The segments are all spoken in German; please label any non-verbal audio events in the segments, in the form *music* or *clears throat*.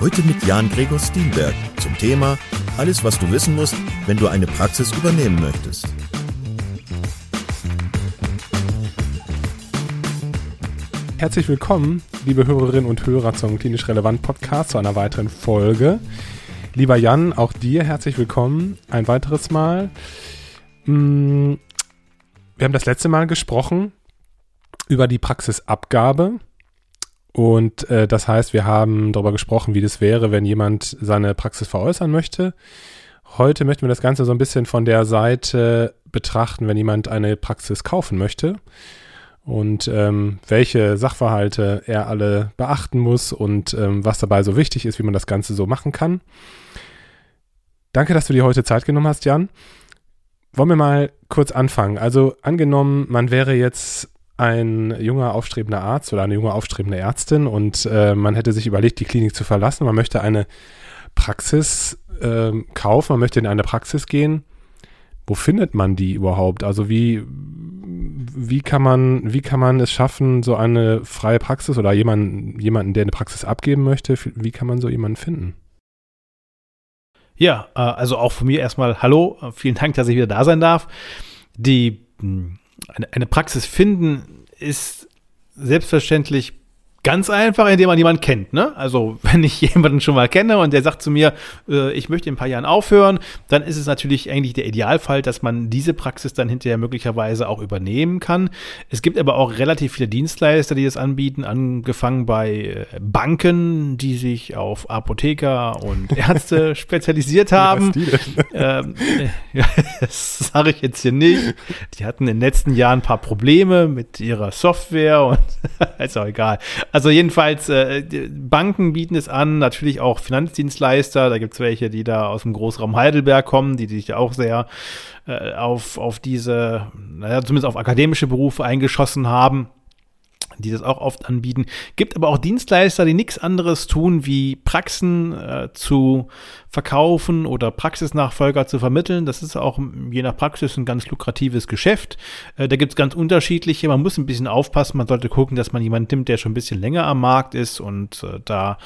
Heute mit Jan Gregor Stienberg zum Thema Alles, was du wissen musst, wenn du eine Praxis übernehmen möchtest. Herzlich willkommen, liebe Hörerinnen und Hörer zum Klinisch Relevant Podcast, zu einer weiteren Folge. Lieber Jan, auch dir herzlich willkommen ein weiteres Mal. Mm, wir haben das letzte Mal gesprochen über die Praxisabgabe. Und äh, das heißt, wir haben darüber gesprochen, wie das wäre, wenn jemand seine Praxis veräußern möchte. Heute möchten wir das Ganze so ein bisschen von der Seite betrachten, wenn jemand eine Praxis kaufen möchte und ähm, welche Sachverhalte er alle beachten muss und ähm, was dabei so wichtig ist, wie man das Ganze so machen kann. Danke, dass du dir heute Zeit genommen hast, Jan. Wollen wir mal kurz anfangen? Also angenommen, man wäre jetzt ein junger aufstrebender Arzt oder eine junge aufstrebende Ärztin und äh, man hätte sich überlegt, die Klinik zu verlassen. Man möchte eine Praxis äh, kaufen, man möchte in eine Praxis gehen. Wo findet man die überhaupt? Also wie, wie kann man, wie kann man es schaffen, so eine freie Praxis oder jemanden, jemanden, der eine Praxis abgeben möchte, wie kann man so jemanden finden? Ja, äh, also auch von mir erstmal Hallo, vielen Dank, dass ich wieder da sein darf. Die hm, eine, eine Praxis finden ist selbstverständlich Ganz einfach, indem man jemanden kennt. Ne? Also, *laughs* wenn ich jemanden schon mal kenne und der sagt zu mir, äh, ich möchte in ein paar Jahren aufhören, dann ist es natürlich eigentlich der Idealfall, dass man diese Praxis dann hinterher möglicherweise auch übernehmen kann. Es gibt aber auch relativ viele Dienstleister, die das anbieten, angefangen bei äh, Banken, die sich auf Apotheker und *laughs* Ärzte spezialisiert haben. ähm, *laughs* ja, das sage ich jetzt hier nicht. Die hatten in den letzten Jahren ein paar Probleme mit ihrer Software und ist auch egal. Also jedenfalls, äh, Banken bieten es an, natürlich auch Finanzdienstleister. Da gibt es welche, die da aus dem Großraum Heidelberg kommen, die sich auch sehr äh, auf, auf diese, naja, zumindest auf akademische Berufe eingeschossen haben die das auch oft anbieten. Gibt aber auch Dienstleister, die nichts anderes tun, wie Praxen äh, zu verkaufen oder Praxisnachfolger zu vermitteln. Das ist auch je nach Praxis ein ganz lukratives Geschäft. Äh, da gibt es ganz unterschiedliche. Man muss ein bisschen aufpassen. Man sollte gucken, dass man jemanden nimmt, der schon ein bisschen länger am Markt ist und äh, da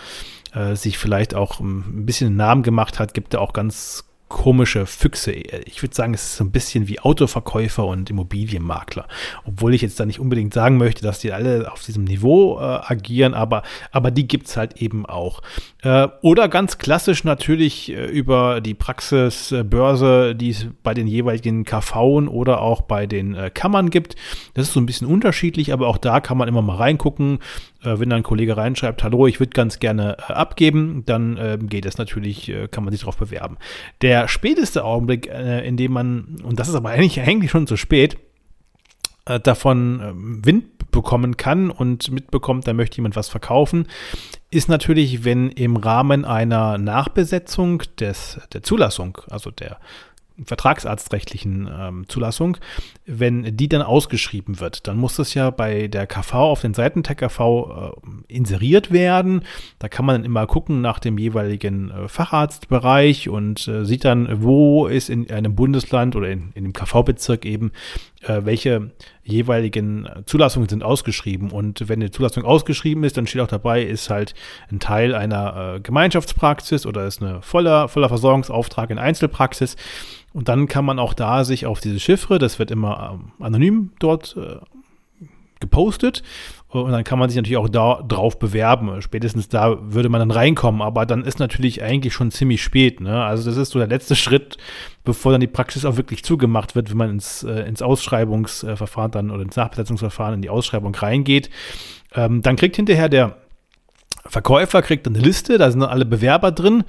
äh, sich vielleicht auch ein bisschen einen Namen gemacht hat. Gibt da auch ganz komische Füchse. Ich würde sagen, es ist so ein bisschen wie Autoverkäufer und Immobilienmakler. Obwohl ich jetzt da nicht unbedingt sagen möchte, dass die alle auf diesem Niveau äh, agieren, aber, aber die gibt es halt eben auch. Äh, oder ganz klassisch natürlich äh, über die Praxisbörse, äh, die es bei den jeweiligen KV oder auch bei den äh, Kammern gibt. Das ist so ein bisschen unterschiedlich, aber auch da kann man immer mal reingucken. Äh, wenn dann ein Kollege reinschreibt, hallo, ich würde ganz gerne abgeben, dann ähm, geht es natürlich, kann man sich darauf bewerben. Der späteste Augenblick, äh, in dem man, und das ist aber *laughs* eigentlich, eigentlich schon zu spät, äh, davon äh, Wind bekommen kann und mitbekommt, da möchte jemand was verkaufen, ist natürlich, wenn im Rahmen einer Nachbesetzung des, der Zulassung, also der vertragsarztrechtlichen ähm, Zulassung, wenn die dann ausgeschrieben wird, dann muss das ja bei der KV auf den Seiten der KV äh, inseriert werden. Da kann man dann immer gucken nach dem jeweiligen äh, Facharztbereich und äh, sieht dann, wo ist in einem Bundesland oder in, in dem KV-Bezirk eben welche jeweiligen Zulassungen sind ausgeschrieben. Und wenn eine Zulassung ausgeschrieben ist, dann steht auch dabei, ist halt ein Teil einer äh, Gemeinschaftspraxis oder ist eine voller, voller Versorgungsauftrag in Einzelpraxis. Und dann kann man auch da sich auf diese Chiffre, das wird immer ähm, anonym dort äh, gepostet und dann kann man sich natürlich auch da drauf bewerben. Spätestens da würde man dann reinkommen, aber dann ist natürlich eigentlich schon ziemlich spät. Ne? Also das ist so der letzte Schritt, bevor dann die Praxis auch wirklich zugemacht wird, wenn man ins, äh, ins Ausschreibungsverfahren dann oder ins Nachbesetzungsverfahren in die Ausschreibung reingeht. Ähm, dann kriegt hinterher der Verkäufer kriegt eine Liste, da sind dann alle Bewerber drin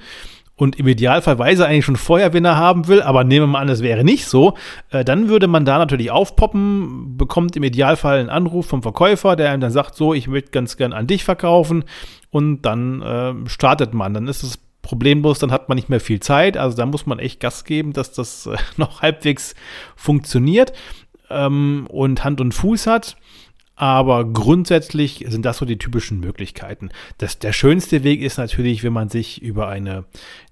und im Idealfall weiß er eigentlich schon vorher, wen er haben will, aber nehmen wir mal an, es wäre nicht so, äh, dann würde man da natürlich aufpoppen, bekommt im Idealfall einen Anruf vom Verkäufer, der ihm dann sagt, so, ich möchte ganz gern an dich verkaufen und dann äh, startet man. Dann ist es problemlos, dann hat man nicht mehr viel Zeit. Also da muss man echt Gas geben, dass das äh, *laughs* noch halbwegs funktioniert ähm, und Hand und Fuß hat. Aber grundsätzlich sind das so die typischen Möglichkeiten. Das, der schönste Weg ist natürlich, wenn man sich über eine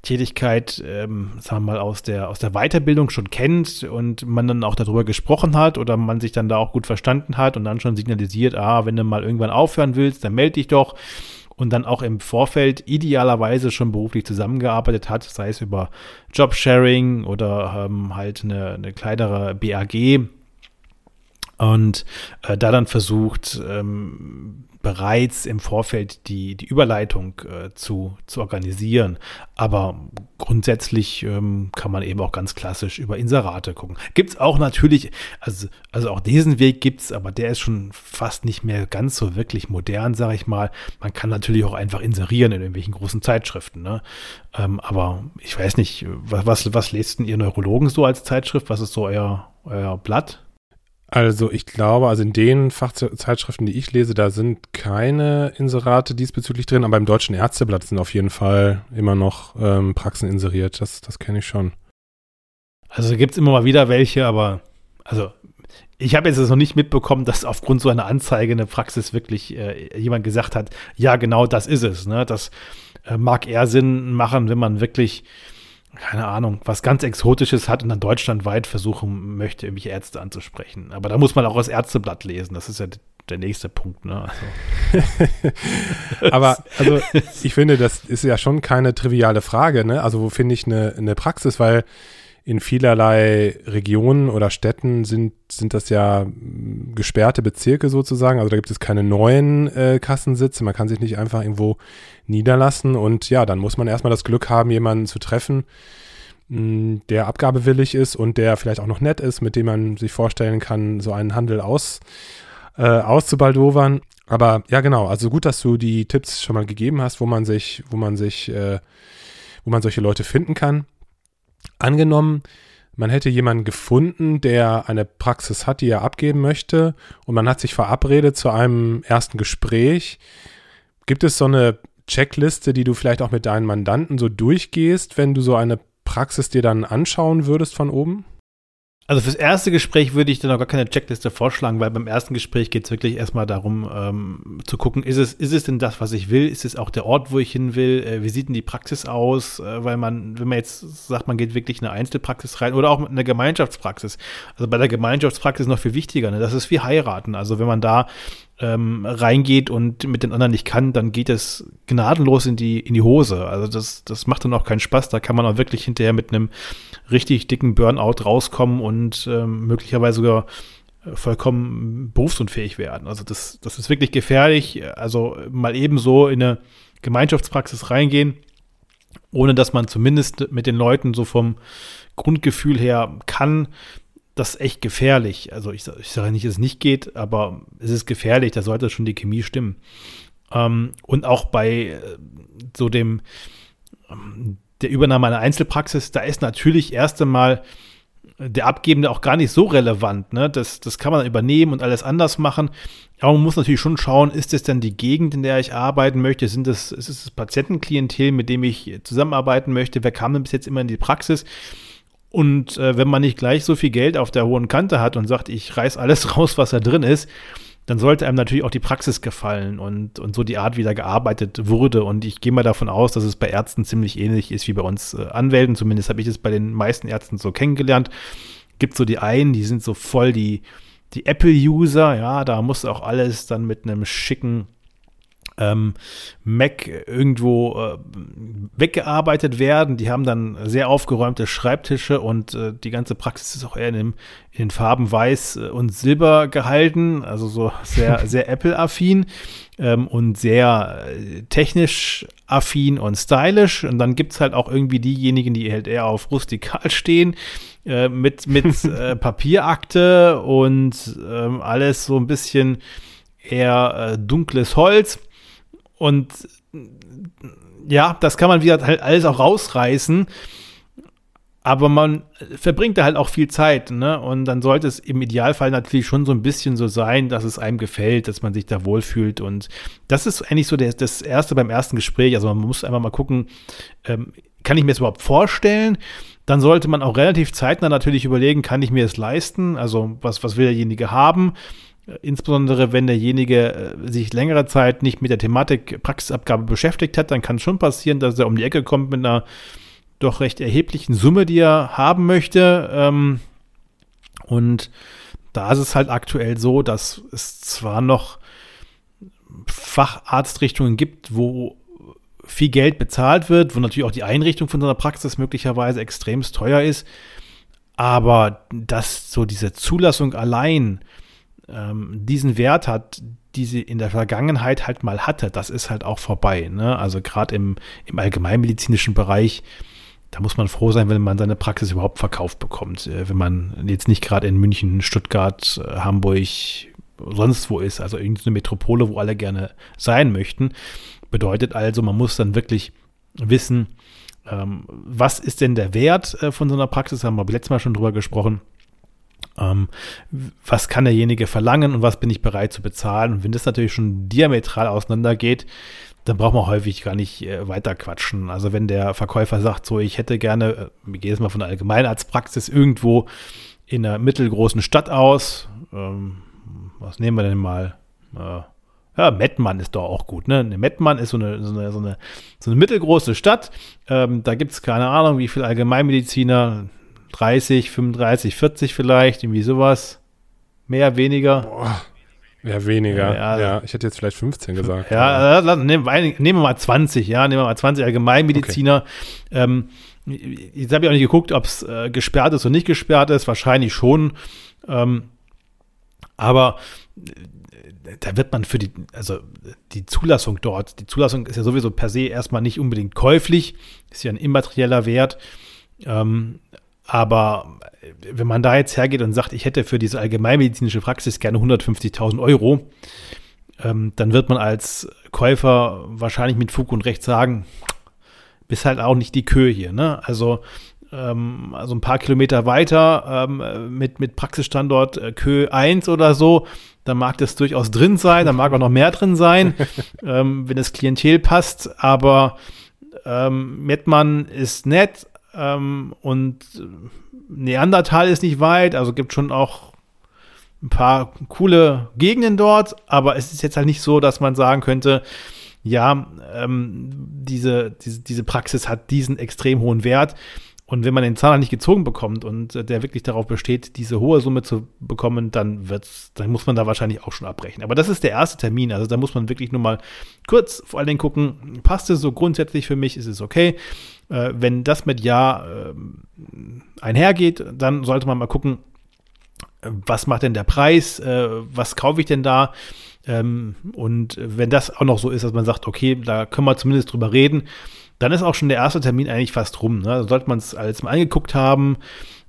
Tätigkeit, ähm, sagen wir mal, aus der, aus der Weiterbildung schon kennt und man dann auch darüber gesprochen hat oder man sich dann da auch gut verstanden hat und dann schon signalisiert, ah, wenn du mal irgendwann aufhören willst, dann melde dich doch und dann auch im Vorfeld idealerweise schon beruflich zusammengearbeitet hat, sei es über Jobsharing oder ähm, halt eine, eine kleinere BAG, und äh, da dann versucht, ähm, bereits im Vorfeld die, die Überleitung äh, zu, zu organisieren. Aber grundsätzlich ähm, kann man eben auch ganz klassisch über Inserate gucken. Gibt es auch natürlich, also, also auch diesen Weg gibt es, aber der ist schon fast nicht mehr ganz so wirklich modern, sage ich mal. Man kann natürlich auch einfach inserieren in irgendwelchen großen Zeitschriften. Ne? Ähm, aber ich weiß nicht, was, was, was lest denn ihr Neurologen so als Zeitschrift? Was ist so euer, euer Blatt? Also ich glaube, also in den Fachzeitschriften, die ich lese, da sind keine Inserate diesbezüglich drin, aber im Deutschen Ärzteblatt sind auf jeden Fall immer noch ähm, Praxen inseriert. Das, das kenne ich schon. Also gibt es immer mal wieder welche, aber also ich habe jetzt noch nicht mitbekommen, dass aufgrund so einer Anzeige eine Praxis wirklich äh, jemand gesagt hat, ja genau das ist es. Ne? Das äh, mag eher Sinn machen, wenn man wirklich keine Ahnung, was ganz Exotisches hat und dann deutschlandweit versuchen möchte, irgendwelche Ärzte anzusprechen. Aber da muss man auch das Ärzteblatt lesen. Das ist ja der nächste Punkt. Ne? Also. *laughs* Aber also ich finde, das ist ja schon keine triviale Frage. Ne? Also wo finde ich eine, eine Praxis, weil in vielerlei Regionen oder Städten sind, sind das ja hm, gesperrte Bezirke sozusagen. Also da gibt es keine neuen äh, Kassensitze. Man kann sich nicht einfach irgendwo niederlassen. Und ja, dann muss man erstmal das Glück haben, jemanden zu treffen, mh, hm, der abgabewillig ist und der vielleicht auch noch nett ist, mit dem man sich vorstellen kann, so einen Handel aus, äh, auszubaldowern. Aber ja, genau. Also gut, dass du die Tipps schon mal gegeben hast, wo man sich, wo man sich, äh, wo man solche Leute finden kann. Angenommen, man hätte jemanden gefunden, der eine Praxis hat, die er abgeben möchte, und man hat sich verabredet zu einem ersten Gespräch. Gibt es so eine Checkliste, die du vielleicht auch mit deinen Mandanten so durchgehst, wenn du so eine Praxis dir dann anschauen würdest von oben? Also fürs erste Gespräch würde ich dann noch gar keine Checkliste vorschlagen, weil beim ersten Gespräch geht es wirklich erstmal darum, ähm, zu gucken, ist es, ist es denn das, was ich will? Ist es auch der Ort, wo ich hin will? Äh, wie sieht denn die Praxis aus? Äh, weil man, wenn man jetzt sagt, man geht wirklich in eine Einzelpraxis rein oder auch in eine Gemeinschaftspraxis. Also bei der Gemeinschaftspraxis noch viel wichtiger, ne? das ist wie heiraten. Also wenn man da ähm, reingeht und mit den anderen nicht kann, dann geht es gnadenlos in die, in die Hose. Also das, das macht dann auch keinen Spaß. Da kann man auch wirklich hinterher mit einem richtig dicken Burnout rauskommen und ähm, möglicherweise sogar äh, vollkommen berufsunfähig werden. Also das, das ist wirklich gefährlich. Also mal eben so in eine Gemeinschaftspraxis reingehen, ohne dass man zumindest mit den Leuten so vom Grundgefühl her kann, das ist echt gefährlich. Also ich, ich sage nicht, dass es nicht geht, aber es ist gefährlich, da sollte schon die Chemie stimmen. Ähm, und auch bei äh, so dem ähm, der Übernahme einer Einzelpraxis, da ist natürlich erst einmal der Abgebende auch gar nicht so relevant. Ne? Das, das kann man übernehmen und alles anders machen. Aber man muss natürlich schon schauen, ist es denn die Gegend, in der ich arbeiten möchte? Sind das, ist es das Patientenklientel, mit dem ich zusammenarbeiten möchte? Wer kam denn bis jetzt immer in die Praxis? Und äh, wenn man nicht gleich so viel Geld auf der hohen Kante hat und sagt, ich reiß alles *laughs* raus, was da drin ist, dann sollte einem natürlich auch die Praxis gefallen und, und so die Art, wie da gearbeitet wurde. Und ich gehe mal davon aus, dass es bei Ärzten ziemlich ähnlich ist wie bei uns äh, Anwälten. Zumindest habe ich es bei den meisten Ärzten so kennengelernt. Gibt so die einen, die sind so voll die, die Apple-User, ja, da muss auch alles dann mit einem schicken ähm, Mac irgendwo äh, weggearbeitet werden. Die haben dann sehr aufgeräumte Schreibtische und äh, die ganze Praxis ist auch eher in, dem, in den Farben Weiß äh, und Silber gehalten, also so *laughs* sehr, sehr Apple-affin ähm, und sehr äh, technisch affin und stylisch. Und dann gibt es halt auch irgendwie diejenigen, die halt eher auf rustikal stehen. Äh, mit mit *laughs* äh, Papierakte und ähm, alles so ein bisschen eher dunkles Holz. Und ja, das kann man wieder halt alles auch rausreißen. aber man verbringt da halt auch viel Zeit, ne? Und dann sollte es im Idealfall natürlich schon so ein bisschen so sein, dass es einem gefällt, dass man sich da wohlfühlt. Und das ist eigentlich so der, das Erste beim ersten Gespräch. Also man muss einfach mal gucken, ähm, kann ich mir das überhaupt vorstellen? Dann sollte man auch relativ zeitnah natürlich überlegen, kann ich mir es leisten? Also was, was will derjenige haben? Insbesondere wenn derjenige äh, sich längere Zeit nicht mit der Thematik Praxisabgabe beschäftigt hat, dann kann es schon passieren, dass er um die Ecke kommt mit einer doch recht erheblichen Summe, die er haben möchte. Ähm, und da ist es halt aktuell so, dass es zwar noch Facharztrichtungen gibt, wo viel Geld bezahlt wird, wo natürlich auch die Einrichtung von so einer Praxis möglicherweise extremst teuer ist, aber dass so diese Zulassung allein ähm, diesen Wert hat, die sie in der Vergangenheit halt mal hatte, das ist halt auch vorbei. Ne? Also gerade im, im allgemeinmedizinischen Bereich da muss man froh sein, wenn man seine Praxis überhaupt verkauft bekommt. Äh, wenn man jetzt nicht gerade in München, Stuttgart, äh, Hamburg, sonst wo ist, also irgendeine Metropole, wo alle gerne sein möchten. Bedeutet also, man muss dann wirklich wissen, ähm, was ist denn der Wert äh, von so einer Praxis, haben wir letztes Mal schon drüber gesprochen. Ähm, was kann derjenige verlangen und was bin ich bereit zu bezahlen? Und wenn das natürlich schon diametral auseinandergeht, dann braucht man häufig gar nicht äh, weiter quatschen. Also wenn der Verkäufer sagt, so ich hätte gerne, äh, wir gehen jetzt mal von der Allgemeinarztpraxis irgendwo in einer mittelgroßen Stadt aus, ähm, was nehmen wir denn mal? Äh, ja, Mettmann ist doch auch gut, ne? Mettmann ist so eine, so eine, so eine, so eine mittelgroße Stadt. Ähm, da gibt es keine Ahnung, wie viele Allgemeinmediziner, 30, 35, 40 vielleicht, irgendwie sowas. Mehr, weniger. Boah. Ja, weniger. Ja, ja, ich hätte jetzt vielleicht 15 gesagt. Ja, nehmen, wir mal 20, ja, nehmen wir mal 20 Allgemeinmediziner. Okay. Ähm, jetzt habe ich auch nicht geguckt, ob es äh, gesperrt ist oder nicht gesperrt ist. Wahrscheinlich schon. Ähm, aber äh, da wird man für die, also die Zulassung dort, die Zulassung ist ja sowieso per se erstmal nicht unbedingt käuflich, ist ja ein immaterieller Wert. Ähm, aber äh, wenn man da jetzt hergeht und sagt, ich hätte für diese allgemeinmedizinische Praxis gerne 150.000 Euro, ähm, dann wird man als Käufer wahrscheinlich mit Fug und Recht sagen, bist halt auch nicht die Kö hier. Ne? Also, ähm, also ein paar Kilometer weiter ähm, mit, mit Praxisstandort äh, Kö 1 oder so, da mag das durchaus drin sein, da mag auch noch mehr drin sein, *laughs* ähm, wenn das Klientel passt, aber ähm, Mettmann ist nett, ähm, und Neandertal ist nicht weit, also gibt schon auch ein paar coole Gegenden dort, aber es ist jetzt halt nicht so, dass man sagen könnte, ja, ähm, diese, diese, diese Praxis hat diesen extrem hohen Wert. Und wenn man den Zahler nicht gezogen bekommt und äh, der wirklich darauf besteht, diese hohe Summe zu bekommen, dann wird's, dann muss man da wahrscheinlich auch schon abbrechen. Aber das ist der erste Termin. Also da muss man wirklich nur mal kurz vor allen Dingen gucken, passt es so grundsätzlich für mich, ist es okay? Äh, wenn das mit Ja äh, einhergeht, dann sollte man mal gucken, was macht denn der Preis, äh, was kaufe ich denn da? Ähm, und wenn das auch noch so ist, dass man sagt, okay, da können wir zumindest drüber reden, dann ist auch schon der erste Termin eigentlich fast rum. Ne? Also sollte man es alles mal angeguckt haben,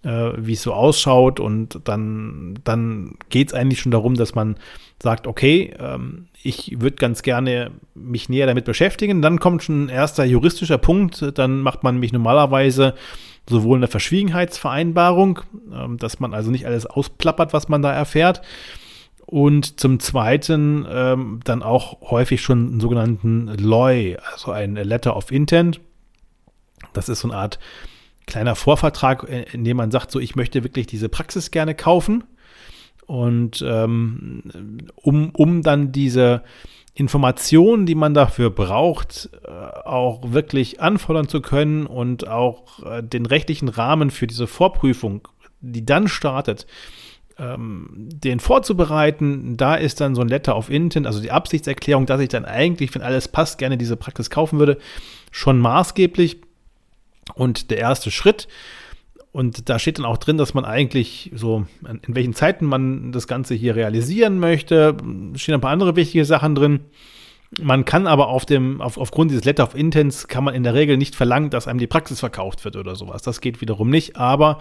äh, wie es so ausschaut und dann, dann geht es eigentlich schon darum, dass man sagt, okay, ähm, ich würde ganz gerne mich näher damit beschäftigen. Dann kommt schon ein erster juristischer Punkt. Dann macht man mich normalerweise sowohl eine Verschwiegenheitsvereinbarung, ähm, dass man also nicht alles ausplappert, was man da erfährt, und zum Zweiten ähm, dann auch häufig schon einen sogenannten LOI, also ein Letter of Intent. Das ist so eine Art kleiner Vorvertrag, äh, in dem man sagt, so ich möchte wirklich diese Praxis gerne kaufen. Und ähm, um, um dann diese Informationen, die man dafür braucht, äh, auch wirklich anfordern zu können und auch äh, den rechtlichen Rahmen für diese Vorprüfung, die dann startet, ähm, den vorzubereiten. Da ist dann so ein Letter of Intent, also die Absichtserklärung, dass ich dann eigentlich, wenn alles passt, gerne diese Praxis kaufen würde, schon maßgeblich. Und der erste Schritt, und da steht dann auch drin, dass man eigentlich so, in welchen Zeiten man das Ganze hier realisieren möchte. Stehen ein paar andere wichtige Sachen drin. Man kann aber auf dem, auf, aufgrund dieses Letter of Intents kann man in der Regel nicht verlangen, dass einem die Praxis verkauft wird oder sowas. Das geht wiederum nicht, aber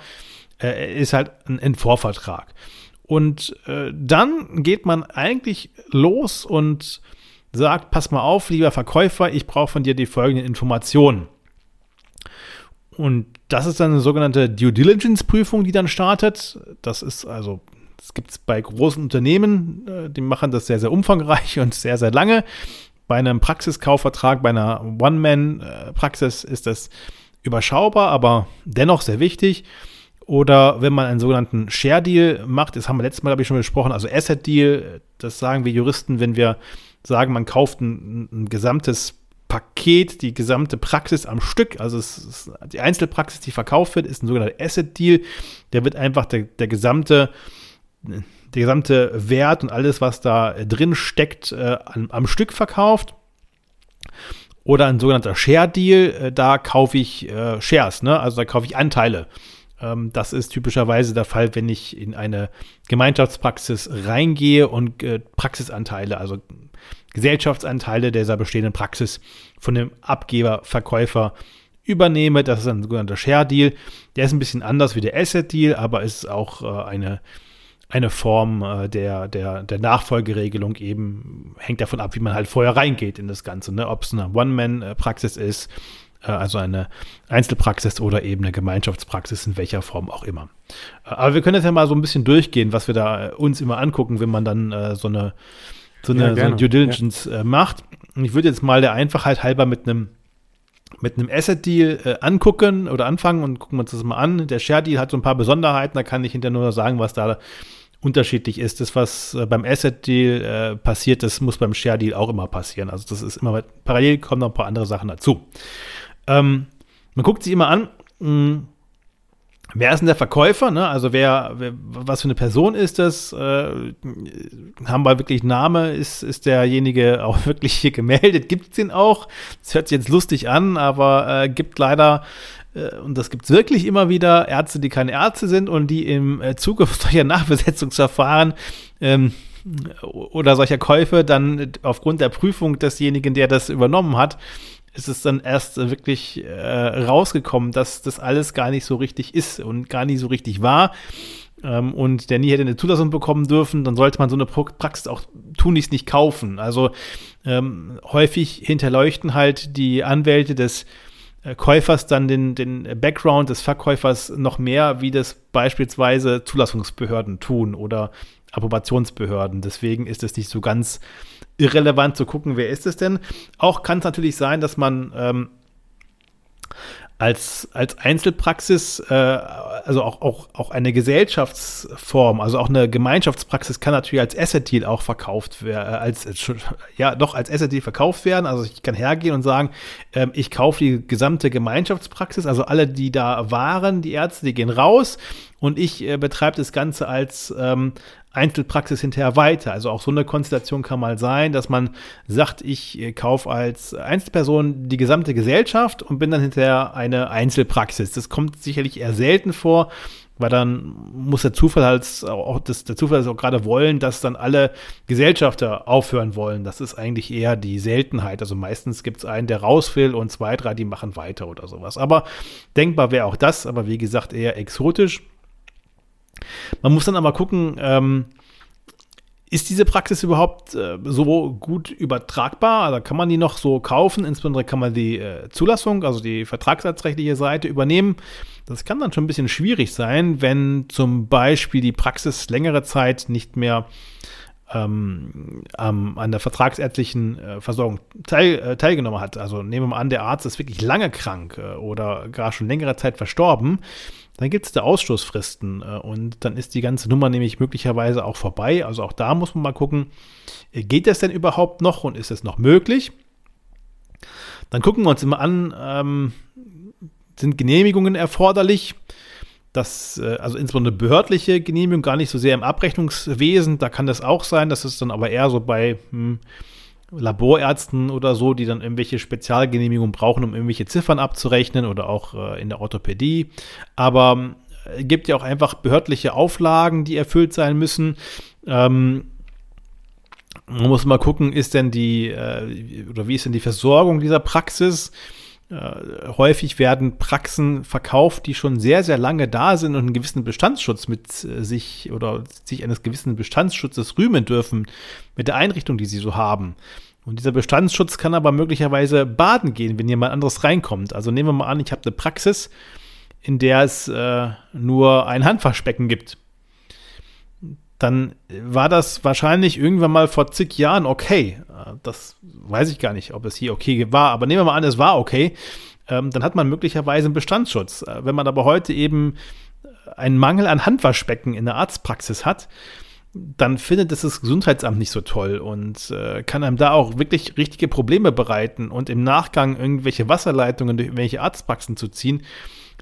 äh, ist halt ein, ein Vorvertrag. Und äh, dann geht man eigentlich los und sagt, pass mal auf, lieber Verkäufer, ich brauche von dir die folgenden Informationen. Und das ist dann eine sogenannte Due Diligence-Prüfung, die dann startet. Das ist also, das gibt es bei großen Unternehmen, äh, die machen das sehr, sehr umfangreich *laughs* und sehr, sehr lange. Bei einem Praxiskaufvertrag, bei einer One-Man-Praxis ist das überschaubar, aber dennoch sehr wichtig. Oder wenn man einen sogenannten Share-Deal macht, das haben wir letztes Mal, habe ich schon besprochen, also Asset-Deal, das sagen wir Juristen, wenn wir sagen, man kauft ein, ein gesamtes Paket, die gesamte Praxis am Stück, also ist, die Einzelpraxis, die verkauft wird, ist ein sogenannter Asset Deal. Der wird einfach der, der gesamte der gesamte Wert und alles, was da drin steckt, äh, am, am, Stück verkauft. Oder ein sogenannter Share Deal, äh, da kaufe ich äh, Shares, ne? also da kaufe ich Anteile. Ähm, das ist typischerweise der Fall, wenn ich in eine Gemeinschaftspraxis reingehe und äh, Praxisanteile, also Gesellschaftsanteile dieser bestehenden Praxis von dem Abgeber, Verkäufer übernehme. Das ist ein sogenannter Share Deal. Der ist ein bisschen anders wie der Asset Deal, aber ist auch äh, eine, eine Form äh, der, der, der Nachfolgeregelung eben, hängt davon ab, wie man halt vorher reingeht in das Ganze. Ne? Ob es eine One-Man-Praxis ist, äh, also eine Einzelpraxis oder eben eine Gemeinschaftspraxis, in welcher Form auch immer. Aber wir können jetzt ja mal so ein bisschen durchgehen, was wir da uns immer angucken, wenn man dann so eine so eine, ja, so eine Due Diligence ja. äh, macht. Und ich würde jetzt mal der Einfachheit halber mit einem mit einem Asset-Deal äh, angucken oder anfangen und gucken wir uns das mal an. Der Share-Deal hat so ein paar Besonderheiten, da kann ich hinterher nur sagen, was da unterschiedlich ist. Das, was äh, beim Asset-Deal äh, passiert, das muss beim Share-Deal auch immer passieren. Also das ist immer parallel, kommen noch ein paar andere Sachen dazu. Ähm, man guckt sich immer an, mh, hm, Wer ist denn der Verkäufer? Ne? Also wer, wer, was für eine Person ist das? Äh, haben wir wirklich Name? Ist, ist derjenige *laughs* auch wirklich hier gemeldet? Gibt es den auch? Das hört sich jetzt lustig an, aber äh, gibt leider, äh, und das gibt es wirklich immer wieder, Ärzte, die keine Ärzte sind und die im äh, Zuge *laughs* solcher Nachbesetzungsverfahren ähm, oder solcher Käufe dann aufgrund der Prüfung desjenigen, der das übernommen hat, ist es dann erst wirklich äh, rausgekommen, dass das alles gar nicht so richtig ist und gar nicht so richtig war. Ähm, und der nie hätte eine Zulassung bekommen dürfen, dann sollte man so eine Praxis auch tunlichst nicht kaufen. Also ähm, häufig hinterleuchten halt die Anwälte des äh, Käufers dann den, den Background des Verkäufers noch mehr, wie das beispielsweise Zulassungsbehörden tun oder Approbationsbehörden. Deswegen ist es nicht so ganz irrelevant zu gucken, wer ist es denn. Auch kann es natürlich sein, dass man ähm, als, als Einzelpraxis, äh, also auch, auch, auch eine Gesellschaftsform, also auch eine Gemeinschaftspraxis kann natürlich als Asset Deal auch verkauft werden, äh, als, ja, doch als Asset Deal verkauft werden. Also ich kann hergehen und sagen, ähm, ich kaufe die gesamte Gemeinschaftspraxis, also alle, die da waren, die Ärzte, die gehen raus und ich äh, betreibe das Ganze als, ähm, Einzelpraxis hinterher weiter. Also auch so eine Konstellation kann mal sein, dass man sagt, ich äh, kaufe als Einzelperson die gesamte Gesellschaft und bin dann hinterher eine Einzelpraxis. Das kommt sicherlich eher selten vor, weil dann muss der Zufall halt auch das, der Zufall ist auch gerade wollen, dass dann alle Gesellschafter aufhören wollen. Das ist eigentlich eher die Seltenheit. Also meistens gibt es einen, der raus will und zwei, drei, die machen weiter oder sowas. Aber denkbar wäre auch das, aber wie gesagt eher exotisch. Man muss dann aber gucken, ähm, ist diese Praxis überhaupt äh, so gut übertragbar? Also kann man die noch so kaufen? Insbesondere kann man die äh, Zulassung, also die vertragsrechtliche Seite übernehmen. Das kann dann schon ein bisschen schwierig sein, wenn zum Beispiel die Praxis längere Zeit nicht mehr ähm, ähm, an der vertragsärztlichen äh, Versorgung teil, äh, teilgenommen hat. Also nehmen wir mal an, der Arzt ist wirklich lange krank äh, oder gar schon längere Zeit verstorben dann gibt es da Ausschlussfristen äh, und dann ist die ganze Nummer nämlich möglicherweise auch vorbei. Also auch da muss man mal gucken, äh, geht das denn überhaupt noch und ist es noch möglich? Dann gucken wir uns immer an, ähm, sind Genehmigungen erforderlich? Das, äh, also insbesondere behördliche Genehmigung, gar nicht so sehr im Abrechnungswesen. Da kann das auch sein. Das ist dann aber eher so bei hm, Laborärzten oder so, die dann irgendwelche Spezialgenehmigungen brauchen, um irgendwelche Ziffern abzurechnen oder auch äh, in der Orthopädie. Aber äh, gibt ja auch einfach behördliche Auflagen, die erfüllt sein müssen. Ähm, man muss mal gucken, ist denn die, äh, oder wie ist denn die Versorgung dieser Praxis? Äh, häufig werden Praxen verkauft, die schon sehr, sehr lange da sind und einen gewissen Bestandsschutz mit äh, sich oder sich eines gewissen Bestandsschutzes rühmen dürfen mit der Einrichtung, die sie so haben. Und dieser Bestandsschutz kann aber möglicherweise baden gehen, wenn jemand anderes reinkommt. Also nehmen wir mal an, ich habe eine Praxis, in der es äh, nur ein Handwaschbecken gibt. Dann war das wahrscheinlich irgendwann mal vor zig Jahren okay. Das weiß ich gar nicht, ob es hier okay war, aber nehmen wir mal an, es war okay. Ähm, dann hat man möglicherweise einen Bestandsschutz. Äh, wenn man aber heute eben einen Mangel an Handwaschbecken in der Arztpraxis hat, dann findet es das Gesundheitsamt nicht so toll und äh, kann einem da auch wirklich richtige Probleme bereiten und im Nachgang irgendwelche Wasserleitungen durch irgendwelche Arztpraxen zu ziehen,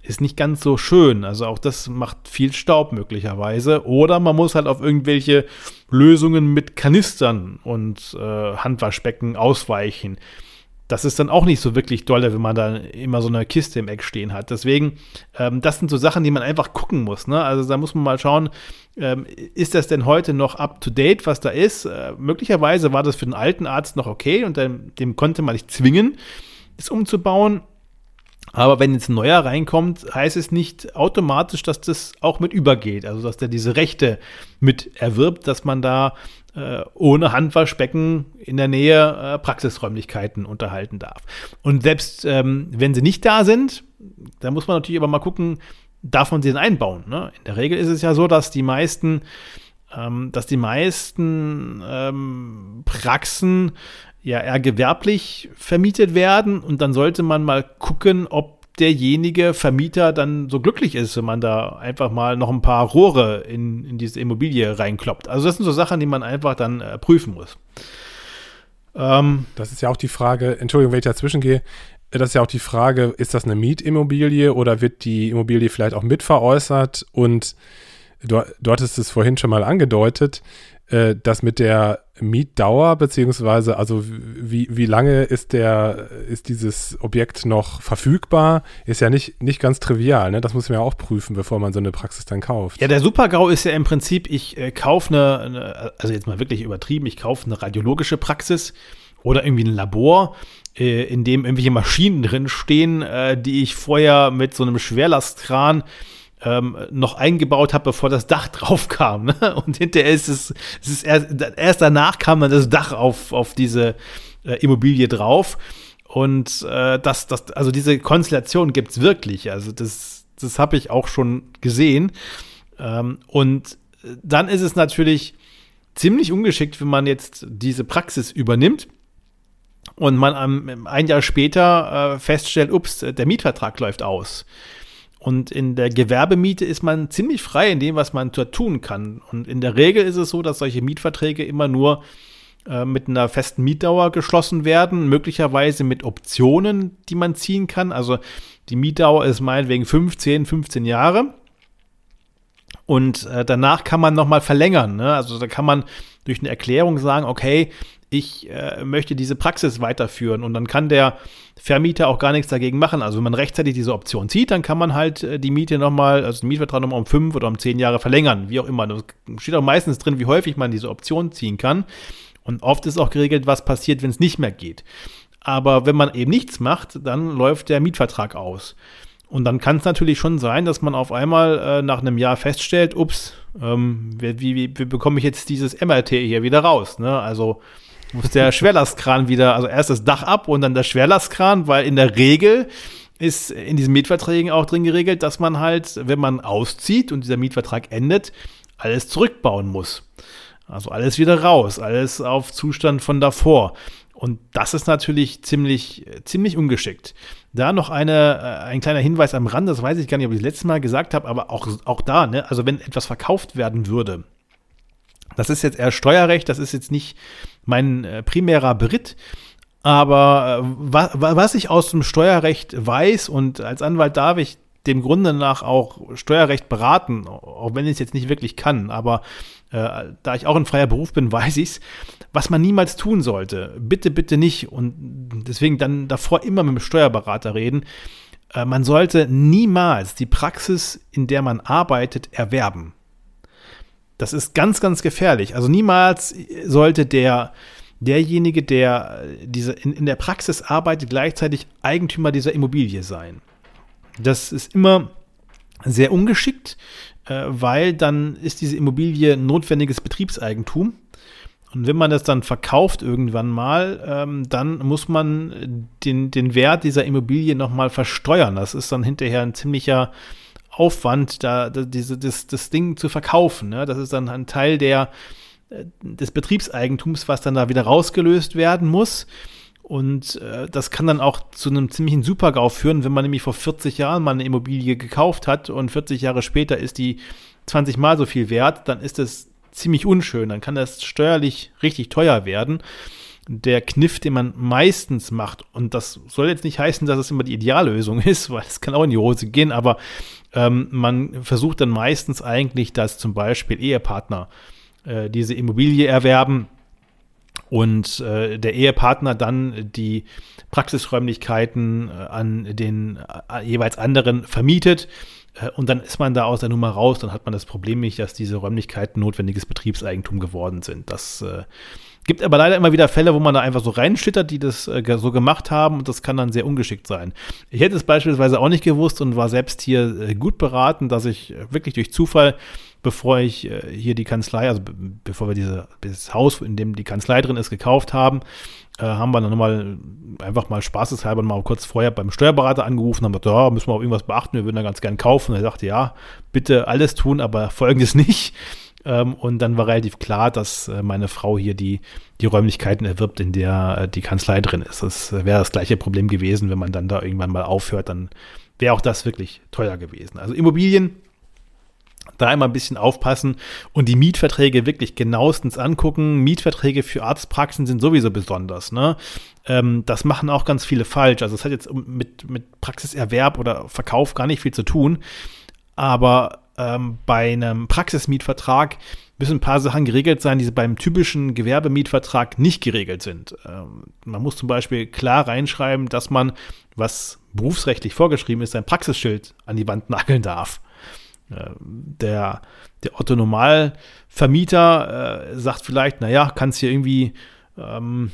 ist nicht ganz so schön. Also auch das macht viel Staub möglicherweise. Oder man muss halt auf irgendwelche Lösungen mit Kanistern und äh, Handwaschbecken ausweichen das ist dann auch nicht so wirklich dolle, wenn man da immer so eine Kiste im Eck stehen hat. Deswegen, ähm, das sind so Sachen, die man einfach gucken muss. Ne? Also da muss man mal schauen, ähm, ist das denn heute noch up to date, was da ist? Äh, möglicherweise war das für den alten Arzt noch okay und dem, dem konnte man nicht zwingen, das umzubauen. Aber wenn jetzt ein neuer reinkommt, heißt es nicht automatisch, dass das auch mit übergeht. Also, dass der diese Rechte mit erwirbt, dass man da äh, ohne Handwaschbecken in der Nähe äh, Praxisräumlichkeiten unterhalten darf. Und selbst ähm, wenn sie nicht da sind, da muss man natürlich aber mal gucken, darf man sie denn einbauen. Ne? In der Regel ist es ja so, dass die meisten, ähm, dass die meisten ähm, Praxen ja eher gewerblich vermietet werden und dann sollte man mal gucken, ob derjenige Vermieter dann so glücklich ist, wenn man da einfach mal noch ein paar Rohre in, in diese Immobilie reinkloppt. Also das sind so Sachen, die man einfach dann äh, prüfen muss. Ähm, das ist ja auch die Frage, Entschuldigung, wenn ich dazwischen gehe, das ist ja auch die Frage, ist das eine Mietimmobilie oder wird die Immobilie vielleicht auch mitveräußert? Und du, du hattest es vorhin schon mal angedeutet, äh, das mit der Mietdauer, beziehungsweise also wie, wie lange ist der, ist dieses Objekt noch verfügbar, ist ja nicht, nicht ganz trivial, ne? Das muss man ja auch prüfen, bevor man so eine Praxis dann kauft. Ja, der Supergau ist ja im Prinzip, ich äh, kaufe eine, eine, also jetzt mal wirklich übertrieben, ich kaufe eine radiologische Praxis oder irgendwie ein Labor, äh, in dem irgendwelche Maschinen drin stehen, äh, die ich vorher mit so einem Schwerlastkran ähm, noch eingebaut habe, bevor das Dach *laughs* drauf kam. Ne? Und hinterher ist es, es ist erst, erst danach kam dann das Dach auf, auf diese äh, Immobilie drauf. Und äh, das, das, also diese Konstellation gibt es wirklich. Also das, das habe ich auch schon gesehen. Ähm, und dann ist es natürlich ziemlich ungeschickt, wenn man jetzt diese Praxis übernimmt und man ein Jahr später äh, feststellt, ups, der Mietvertrag läuft aus. Und in der Gewerbemiete ist man ziemlich frei in dem, was man tun kann. Und in der Regel ist es so, dass solche Mietverträge immer nur äh, mit einer festen Mietdauer geschlossen werden, möglicherweise mit Optionen, die man ziehen kann. Also die Mietdauer ist meinetwegen 15, 15 Jahre. Und äh, danach kann man nochmal verlängern. Ne? Also da kann man durch eine Erklärung sagen, okay, ich äh, möchte diese Praxis weiterführen und dann kann der Vermieter auch gar nichts dagegen machen. Also wenn man rechtzeitig diese Option zieht, dann kann man halt äh, die Miete nochmal, also den Mietvertrag nochmal um fünf oder um zehn Jahre verlängern, wie auch immer. Da steht auch meistens drin, wie häufig man diese Option ziehen kann. Und oft ist auch geregelt, was passiert, wenn es nicht mehr geht. Aber wenn man eben nichts macht, dann läuft der Mietvertrag aus. Und dann kann es natürlich schon sein, dass man auf einmal äh, nach einem Jahr feststellt, ups, ähm, wie, wie, wie, bekomme ich jetzt dieses MRT hier wieder raus? Ne? Also muss der Schwerlastkran wieder, also erst das Dach ab und dann der Schwerlastkran, weil in der Regel ist in diesen Mietverträgen auch drin geregelt, dass man halt, wenn man auszieht und dieser Mietvertrag endet, alles zurückbauen muss. Also alles wieder raus, alles auf Zustand von davor. Und das ist natürlich ziemlich, ziemlich ungeschickt. Da noch eine, äh, ein kleiner Hinweis am Rand, das weiß ich gar nicht, ob ich das letzte Mal gesagt habe, aber auch, auch da, ne, also wenn etwas verkauft werden würde, das ist jetzt eher Steuerrecht, das ist jetzt nicht mein äh, primärer Beritt. Aber äh, wa was ich aus dem Steuerrecht weiß und als Anwalt darf ich dem Grunde nach auch Steuerrecht beraten, auch wenn ich es jetzt nicht wirklich kann. Aber äh, da ich auch ein freier Beruf bin, *laughs* weiß ich es, was man niemals tun sollte. Bitte, bitte nicht. Und deswegen dann davor immer mit dem Steuerberater reden. Äh, man sollte niemals die Praxis, in der man arbeitet, erwerben. Das ist ganz, ganz gefährlich. Also niemals sollte der, derjenige, der diese, in, in der Praxis arbeitet, gleichzeitig Eigentümer dieser Immobilie sein. Das ist immer sehr ungeschickt, äh, weil dann ist diese Immobilie notwendiges Betriebseigentum. Und wenn man das dann verkauft irgendwann mal, ähm, dann muss man den, den Wert dieser Immobilie nochmal versteuern. Das ist dann hinterher ein ziemlicher Aufwand, da, da diese, das, das Ding zu verkaufen. Ne? Das ist dann ein Teil der, äh, des Betriebseigentums, was dann da wieder rausgelöst werden muss. Und äh, das kann dann auch zu einem ziemlichen Supergau führen, wenn man nämlich vor 40 Jahren mal eine Immobilie gekauft hat und 40 Jahre später ist die 20 Mal so viel wert, dann ist es ziemlich unschön. Dann kann das steuerlich richtig teuer werden. Der Kniff, den man meistens macht, und das soll jetzt nicht heißen, dass es immer die Ideallösung *laughs* ist, weil es kann auch in die Hose gehen, aber ähm, man versucht dann meistens eigentlich, dass zum Beispiel Ehepartner äh, diese Immobilie erwerben und äh, der Ehepartner dann die Praxisräumlichkeiten äh, an den äh, jeweils anderen vermietet äh, und dann ist man da aus der Nummer raus, dann hat man das Problem nicht, dass diese Räumlichkeiten notwendiges Betriebseigentum geworden sind. Das äh, gibt aber leider immer wieder Fälle, wo man da einfach so reinschlittert, die das äh, so gemacht haben und das kann dann sehr ungeschickt sein. Ich hätte es beispielsweise auch nicht gewusst und war selbst hier äh, gut beraten, dass ich äh, wirklich durch Zufall bevor ich äh, hier die Kanzlei, also bevor wir diese, dieses Haus, in dem die Kanzlei drin ist, gekauft haben, äh, haben wir dann nochmal einfach mal spaßeshalber mal kurz vorher beim Steuerberater angerufen, haben gesagt, ja, müssen wir auch irgendwas beachten, wir würden da ganz gern kaufen. Und er sagte, ja, bitte alles tun, aber folgendes *laughs* nicht. Ähm, und dann war relativ klar, dass äh, meine Frau hier die, die Räumlichkeiten erwirbt, in der äh, die Kanzlei drin ist. Das wäre das gleiche Problem gewesen, wenn man dann da irgendwann mal aufhört, dann wäre auch das wirklich teuer gewesen. Also Immobilien da immer ein bisschen aufpassen und die Mietverträge wirklich genauestens angucken. Mietverträge für Arztpraxen sind sowieso besonders. Ne? Ähm, das machen auch ganz viele falsch. Also es hat jetzt mit, mit Praxiserwerb oder Verkauf gar nicht viel zu tun. Aber ähm, bei einem Praxismietvertrag müssen ein paar Sachen geregelt sein, die beim typischen Gewerbemietvertrag nicht geregelt sind. Ähm, man muss zum Beispiel klar reinschreiben, dass man, was berufsrechtlich vorgeschrieben ist, sein Praxisschild an die Wand nageln darf. Äh, der, der Otto Normalvermieter äh, sagt vielleicht, naja, kannst hier irgendwie ähm,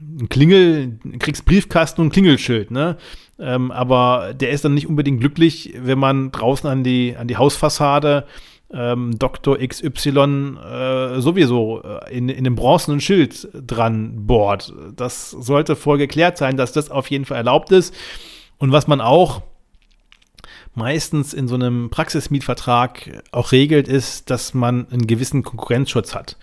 ein Klingel, kriegst Briefkasten und Klingelschild, ne? Ähm, aber der ist dann nicht unbedingt glücklich, wenn man draußen an die, an die Hausfassade ähm, Dr. XY äh, sowieso äh, in, in einem bronzenen Schild dran bohrt. Das sollte voll geklärt sein, dass das auf jeden Fall erlaubt ist. Und was man auch meistens in so einem Praxismietvertrag auch regelt, ist, dass man einen gewissen Konkurrenzschutz hat.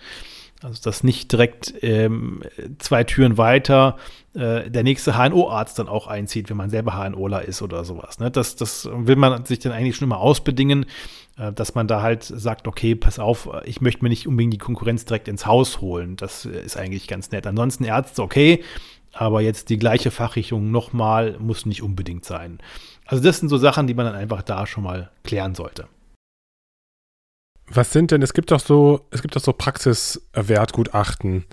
Also dass nicht direkt ähm, zwei Türen weiter äh, der nächste HNO-Arzt dann auch einzieht, wenn man selber HNOler ist oder sowas. Ne? Das, das will man sich dann eigentlich schon immer ausbedingen, äh, dass man da halt sagt, okay, pass auf, ich möchte mir nicht unbedingt die Konkurrenz direkt ins Haus holen. Das ist eigentlich ganz nett. Ansonsten Ärzte, okay, aber jetzt die gleiche Fachrichtung nochmal muss nicht unbedingt sein. Also das sind so Sachen, die man dann einfach da schon mal klären sollte. Was sind denn, es gibt doch so, es gibt doch so Praxiswertgutachten.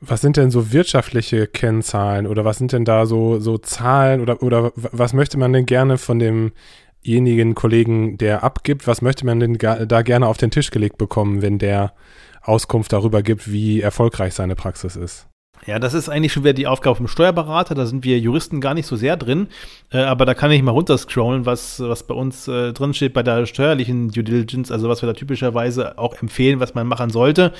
Was sind denn so wirtschaftliche Kennzahlen oder was sind denn da so, so Zahlen oder, oder was möchte man denn gerne von demjenigen Kollegen, der abgibt, was möchte man denn da gerne auf den Tisch gelegt bekommen, wenn der Auskunft darüber gibt, wie erfolgreich seine Praxis ist? Ja, das ist eigentlich schon wieder die Aufgabe vom Steuerberater. Da sind wir Juristen gar nicht so sehr drin. Äh, aber da kann ich mal runterscrollen, was, was bei uns äh, drin steht bei der steuerlichen Due Diligence, also was wir da typischerweise auch empfehlen, was man machen sollte.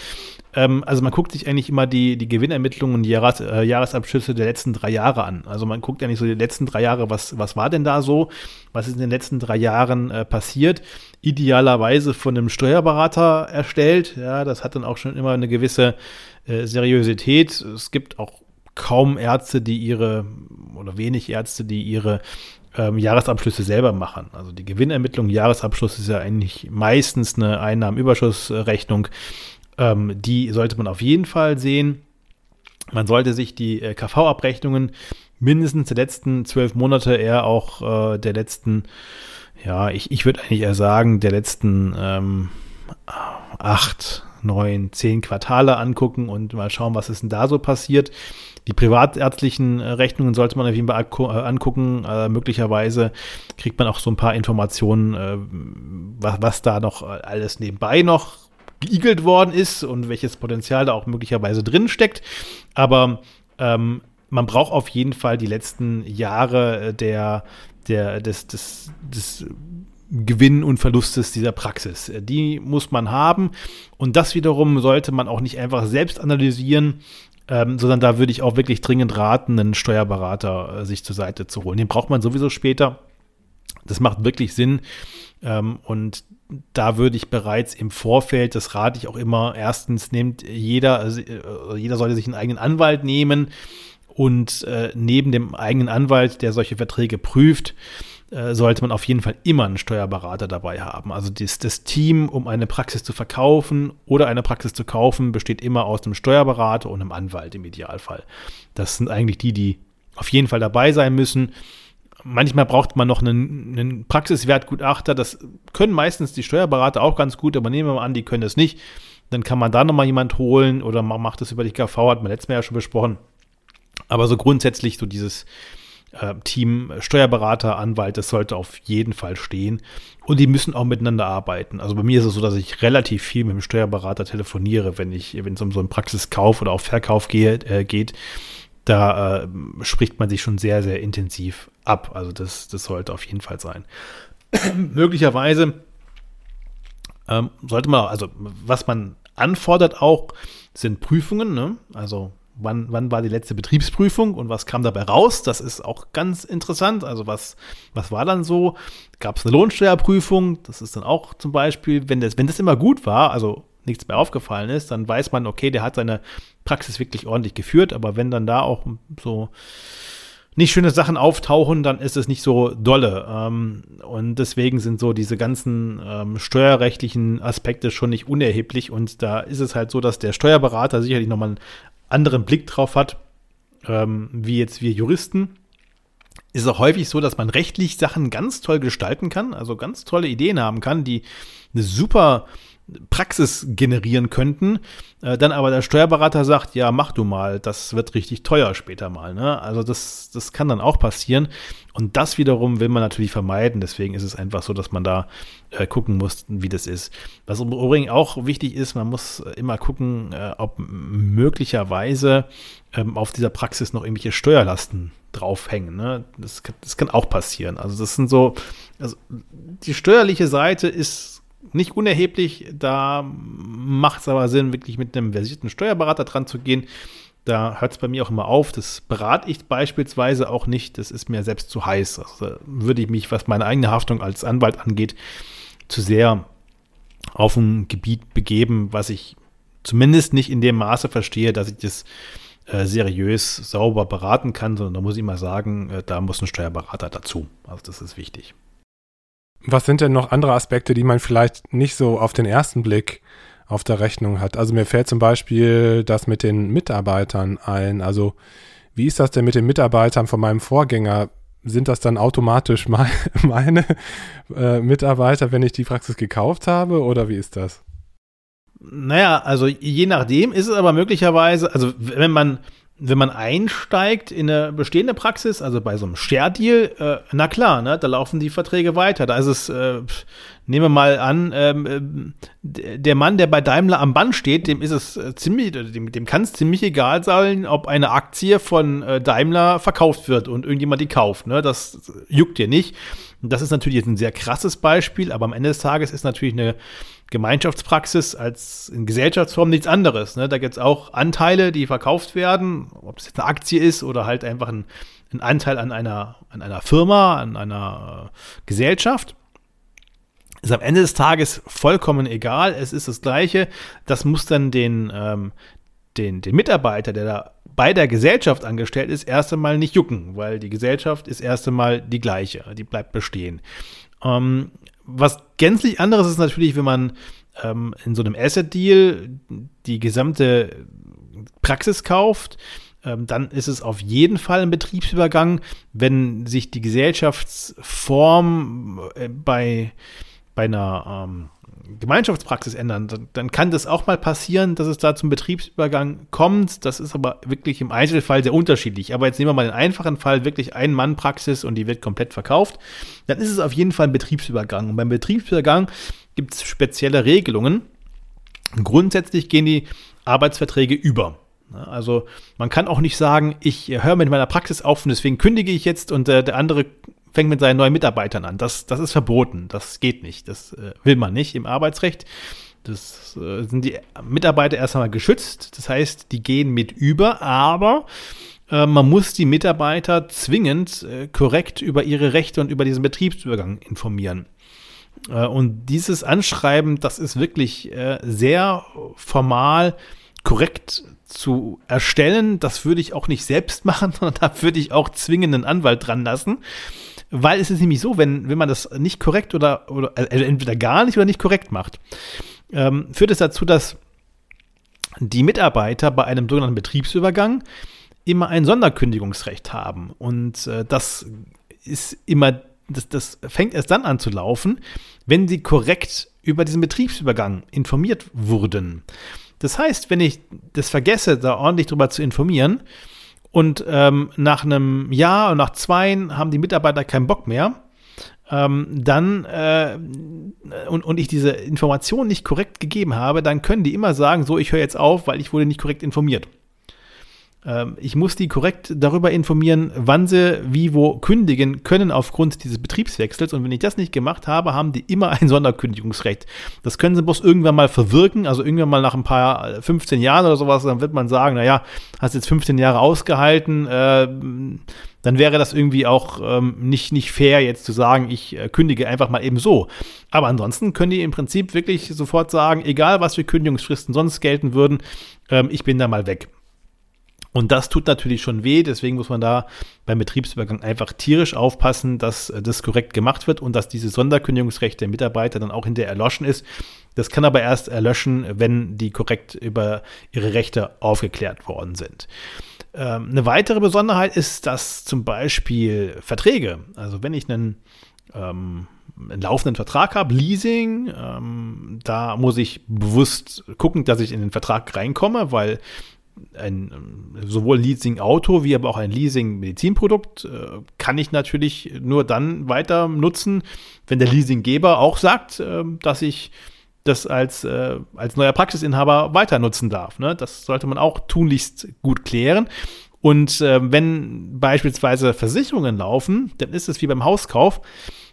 Ähm, also man guckt sich eigentlich immer die, die Gewinnermittlungen und die Jahres, äh, Jahresabschlüsse der letzten drei Jahre an. Also man guckt eigentlich so die letzten drei Jahre, was, was war denn da so? Was ist in den letzten drei Jahren äh, passiert? Idealerweise von einem Steuerberater erstellt. Ja, das hat dann auch schon immer eine gewisse äh, Seriosität. Es gibt auch kaum Ärzte, die ihre, oder wenig Ärzte, die ihre ähm, Jahresabschlüsse selber machen. Also die Gewinnermittlung, Jahresabschluss ist ja eigentlich meistens eine Einnahmenüberschussrechnung. Ähm, die sollte man auf jeden Fall sehen. Man sollte sich die äh, KV-Abrechnungen mindestens der letzten zwölf Monate, eher auch äh, der letzten, ja, ich, ich würde eigentlich eher sagen, der letzten ähm, acht, neun, zehn Quartale angucken und mal schauen, was ist denn da so passiert. Die privatärztlichen äh, Rechnungen sollte man auf jeden Fall äh, angucken. Äh, möglicherweise kriegt man auch so ein paar Informationen, äh, was, was da noch alles nebenbei noch geigelt worden ist und welches Potenzial da auch möglicherweise drin steckt. Aber ähm, man braucht auf jeden Fall die letzten Jahre der, der, des, des, des Gewinn und Verlustes dieser Praxis. Die muss man haben und das wiederum sollte man auch nicht einfach selbst analysieren, ähm, sondern da würde ich auch wirklich dringend raten, einen Steuerberater äh, sich zur Seite zu holen. Den braucht man sowieso später. Das macht wirklich Sinn. Ähm, und da würde ich bereits im Vorfeld, das rate ich auch immer, erstens nimmt jeder, also äh, jeder sollte sich einen eigenen Anwalt nehmen und äh, neben dem eigenen Anwalt, der solche Verträge prüft, äh, sollte man auf jeden Fall immer einen Steuerberater dabei haben. Also das, das, Team, um eine Praxis zu verkaufen oder eine Praxis zu kaufen, besteht immer aus einem Steuerberater und einem Anwalt im Idealfall. Das sind eigentlich die, die auf jeden Fall dabei sein müssen. Manchmal braucht man noch einen, einen Praxiswertgutachter. Das können meistens die Steuerberater auch ganz gut, aber nehmen wir mal an, die können das nicht. Dann kann man da nochmal jemand holen oder man macht das über die KV, hat man letztes Mal ja schon besprochen. Aber so grundsätzlich so dieses äh, Team Steuerberater, Anwalt, das sollte auf jeden Fall stehen. Und die müssen auch miteinander arbeiten. Also bei mir ist es so, dass ich relativ viel mit dem Steuerberater telefoniere, wenn ich, wenn es um so einen Praxiskauf oder auch Verkauf gehe, äh, geht. Da äh, spricht man sich schon sehr, sehr intensiv ab. Also das, das sollte auf jeden Fall sein. *clears throat* Möglicherweise ähm, sollte man, also was man anfordert auch, sind Prüfungen. Ne? Also wann, wann war die letzte Betriebsprüfung und was kam dabei raus? Das ist auch ganz interessant. Also was, was war dann so? Gab es eine Lohnsteuerprüfung? Das ist dann auch zum Beispiel, wenn das, wenn das immer gut war, also nichts mehr aufgefallen ist, dann weiß man, okay, der hat seine Praxis wirklich ordentlich geführt, aber wenn dann da auch so nicht schöne Sachen auftauchen, dann ist es nicht so dolle. Ähm, und deswegen sind so diese ganzen ähm, steuerrechtlichen Aspekte schon nicht unerheblich. Und da ist es halt so, dass der Steuerberater sicherlich nochmal anderen Blick drauf hat, ähm, wie jetzt wir Juristen. Ist auch häufig so, dass man rechtlich Sachen ganz toll gestalten kann, also ganz tolle Ideen haben kann, die eine super Praxis generieren könnten, äh, dann aber der Steuerberater sagt, ja, mach du mal, das wird richtig teuer später mal. Ne? Also das, das kann dann auch passieren. Und das wiederum will man natürlich vermeiden. Deswegen ist es einfach so, dass man da äh, gucken muss, wie das ist. Was im Übrigen auch wichtig ist, man muss immer gucken, äh, ob möglicherweise ähm, auf dieser Praxis noch irgendwelche Steuerlasten draufhängen. Ne? Das, das kann auch passieren. Also das sind so, also die steuerliche Seite ist nicht unerheblich. Da macht es aber Sinn, wirklich mit einem versierten Steuerberater dran zu gehen. Da hört es bei mir auch immer auf. Das berate ich beispielsweise auch nicht. Das ist mir selbst zu heiß. Also würde ich mich, was meine eigene Haftung als Anwalt angeht, zu sehr auf ein Gebiet begeben, was ich zumindest nicht in dem Maße verstehe, dass ich das äh, seriös, sauber beraten kann, sondern da muss ich mal sagen, äh, da muss ein Steuerberater dazu. Also das ist wichtig. Was sind denn noch andere Aspekte, die man vielleicht nicht so auf den ersten Blick auf der Rechnung hat? Also mir fällt zum Beispiel das mit den Mitarbeitern ein. Also wie ist das denn mit den Mitarbeitern von meinem Vorgänger? Sind das dann automatisch *laughs* mein, meine äh, Mitarbeiter, wenn ich die Praxis gekauft habe oder wie ist das? Naja, also je nachdem ist es aber möglicherweise, also wenn man wenn man einsteigt in eine bestehende Praxis, also bei so einem Share-Deal, äh, na klar, ne, da laufen die Verträge weiter. Da ist es, äh, nehmen wir mal an, ähm, äh, der Mann, der bei Daimler am Band steht, dem ist es äh, ziemlich, dem, dem kann es ziemlich egal sein, ob eine Aktie von äh, Daimler verkauft wird und irgendjemand die kauft. Ne? Das juckt dir nicht. Das ist natürlich jetzt ein sehr krasses Beispiel, aber am Ende des Tages ist natürlich eine Gemeinschaftspraxis als in Gesellschaftsform nichts anderes. Ne? Da gibt es auch Anteile, die verkauft werden, ob es jetzt eine Aktie ist oder halt einfach ein, ein Anteil an einer, an einer Firma, an einer äh, Gesellschaft. Ist am Ende des Tages vollkommen egal. Es ist das Gleiche. Das muss dann den, ähm, den, den Mitarbeiter, der da bei der Gesellschaft angestellt ist, erst einmal nicht jucken, weil die Gesellschaft ist erst einmal die gleiche, die bleibt bestehen. Ähm, was gänzlich anderes ist natürlich, wenn man ähm, in so einem Asset-Deal die gesamte Praxis kauft, ähm, dann ist es auf jeden Fall ein Betriebsübergang, wenn sich die Gesellschaftsform äh, bei, bei einer ähm, Gemeinschaftspraxis ändern, dann, dann, kann das auch mal passieren, dass es da zum Betriebsübergang kommt. Das ist aber wirklich im Einzelfall sehr unterschiedlich. Aber jetzt nehmen wir mal den einfachen Fall, wirklich Ein-Mann-Praxis und die wird komplett verkauft. Dann ist es auf jeden Fall ein Betriebsübergang. Und beim Betriebsübergang gibt es spezielle Regelungen. Grundsätzlich gehen die Arbeitsverträge über. Also man kann auch nicht sagen, ich höre mit meiner Praxis auf und deswegen kündige ich jetzt und äh, der andere fängt mit seinen neuen Mitarbeitern an. Das, das ist verboten. Das geht nicht. Das äh, will man nicht im Arbeitsrecht. Das äh, sind die Mitarbeiter erst einmal geschützt. Das heißt, die gehen mit über, aber äh, man muss die Mitarbeiter zwingend äh, korrekt über ihre Rechte und über diesen Betriebsübergang informieren. Äh, und dieses Anschreiben, das ist wirklich sehr formal korrekt zu erstellen. Das würde ich auch nicht selbst *laughs* machen, sondern da würde ich auch zwingend einen Anwalt dran lassen. Weil es ist nämlich so, wenn, wenn man das nicht korrekt oder, oder also entweder gar nicht oder nicht korrekt macht, ähm, führt es dazu, dass die Mitarbeiter bei einem sogenannten Betriebsübergang immer ein Sonderkündigungsrecht haben. Und äh, das ist immer, das, das fängt erst dann an zu laufen, wenn sie korrekt über diesen Betriebsübergang informiert wurden. Das heißt, wenn ich das vergesse, da ordentlich drüber zu informieren, und ähm, nach einem Jahr und nach zwei haben die Mitarbeiter keinen Bock mehr, ähm, dann äh, und, und ich diese Information nicht korrekt gegeben habe, dann können die immer sagen, so, ich höre jetzt auf, weil ich wurde nicht korrekt informiert. Ähm, ich muss die korrekt darüber informieren, wann sie wie wo kündigen können aufgrund dieses Betriebswechsels. Und wenn ich das nicht gemacht habe, haben die immer ein Sonderkündigungsrecht. Das können sie bloß irgendwann mal verwirken, also irgendwann mal nach ein paar 15 Jahren oder sowas, dann wird man sagen, naja, hast jetzt 15 Jahre ausgehalten, äh, dann wäre das irgendwie auch ähm, nicht, nicht fair, jetzt zu sagen, ich äh, kündige einfach mal eben so. Aber ansonsten können die im Prinzip wirklich sofort sagen, egal was für Kündigungsfristen sonst gelten würden, ähm, ich bin da mal weg. Und das tut natürlich schon weh, deswegen muss man da beim Betriebsübergang einfach tierisch aufpassen, dass äh, das korrekt gemacht wird und dass dieses Sonderkündigungsrecht der Mitarbeiter dann auch hinterher erloschen ist. Das kann aber erst erlöschen, wenn die korrekt über ihre Rechte aufgeklärt worden sind. Ähm, eine weitere Besonderheit ist, dass zum Beispiel Verträge, also wenn ich einen ähm, einen laufenden Vertrag habe, Leasing, ähm, da muss ich bewusst gucken, dass ich in den Vertrag reinkomme, weil ein sowohl Leasing-Auto wie aber auch ein Leasing-Medizinprodukt äh, kann ich natürlich nur dann weiter nutzen, wenn der Leasinggeber auch sagt, äh, dass ich das als, äh, als neuer Praxisinhaber weiter nutzen darf. Ne? Das sollte man auch tunlichst gut klären. Und äh, wenn beispielsweise Versicherungen laufen, dann ist es wie beim Hauskauf.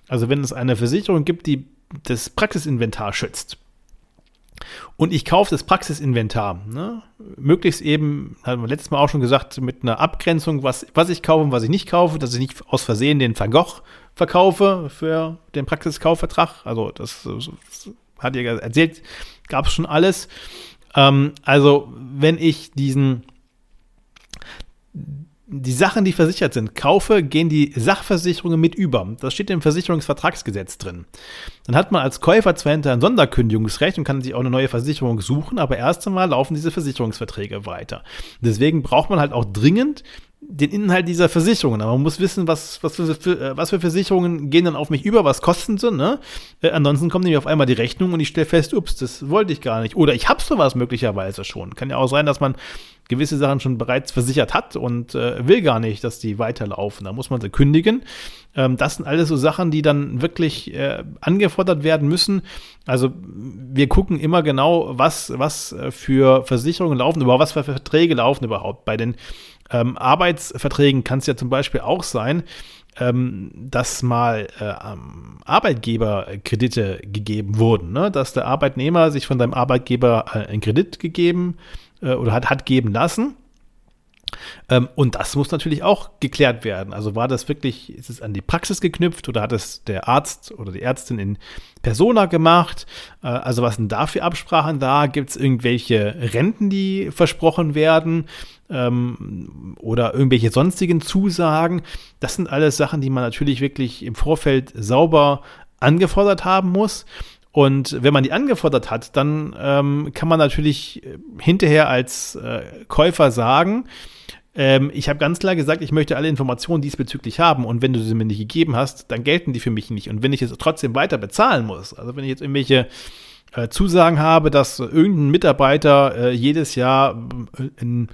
Also wenn es eine Versicherung gibt, die das Praxisinventar schützt, und ich kaufe das Praxisinventar. Ne? Möglichst eben, haben wir letztes Mal auch schon gesagt, mit einer Abgrenzung, was, was ich kaufe und was ich nicht kaufe, dass ich nicht aus Versehen den Van Gogh verkaufe für den Praxiskaufvertrag. Also das, das hat ihr erzählt, gab es schon alles. Ähm, also wenn ich diesen die Sachen, die versichert sind, kaufe, gehen die Sachversicherungen mit über. Das steht im Versicherungsvertragsgesetz drin. Dann hat man als Käufer zwar hinter ein Sonderkündigungsrecht und kann sich auch eine neue Versicherung suchen, aber erst einmal laufen diese Versicherungsverträge weiter. Deswegen braucht man halt auch dringend den Inhalt dieser Versicherungen. Aber man muss wissen, was, was, für, äh, was für Versicherungen gehen dann auf mich über, was kosten sie. Ne? Äh, ansonsten kommt nämlich auf einmal die Rechnung und ich stelle fest, ups, das wollte ich gar nicht. Oder ich habe sowas möglicherweise schon. Kann ja auch sein, dass man gewisse Sachen schon bereits versichert hat und äh, will gar nicht, dass die weiterlaufen. Da muss man sie kündigen. Ähm, das sind alles so Sachen, die dann wirklich äh, angefordert werden müssen. Also wir gucken immer genau, was, was äh, für Versicherungen laufen, über was für Verträge laufen überhaupt. Bei den ähm, Arbeitsverträgen kann es ja zum Beispiel auch sein, ähm, dass mal äh, Arbeitgeberkredite gegeben wurden, ne? dass der Arbeitnehmer sich von seinem Arbeitgeber äh, einen Kredit gegeben äh, oder hat, hat geben lassen ähm, und das muss natürlich auch geklärt werden. Also war das wirklich, ist es an die Praxis geknüpft oder hat es der Arzt oder die Ärztin in Persona gemacht? Äh, also was sind da für Absprachen da? Gibt es irgendwelche Renten, die versprochen werden? Ähm, oder irgendwelche sonstigen Zusagen? Das sind alles Sachen, die man natürlich wirklich im Vorfeld sauber angefordert haben muss. Und wenn man die angefordert hat, dann ähm, kann man natürlich hinterher als äh, Käufer sagen, ähm, ich habe ganz klar gesagt, ich möchte alle Informationen diesbezüglich haben und wenn du sie mir nicht gegeben hast, dann gelten die für mich nicht. Und wenn ich jetzt trotzdem weiter bezahlen muss, also wenn ich jetzt irgendwelche äh, Zusagen habe, dass irgendein Mitarbeiter äh, jedes Jahr äh, einen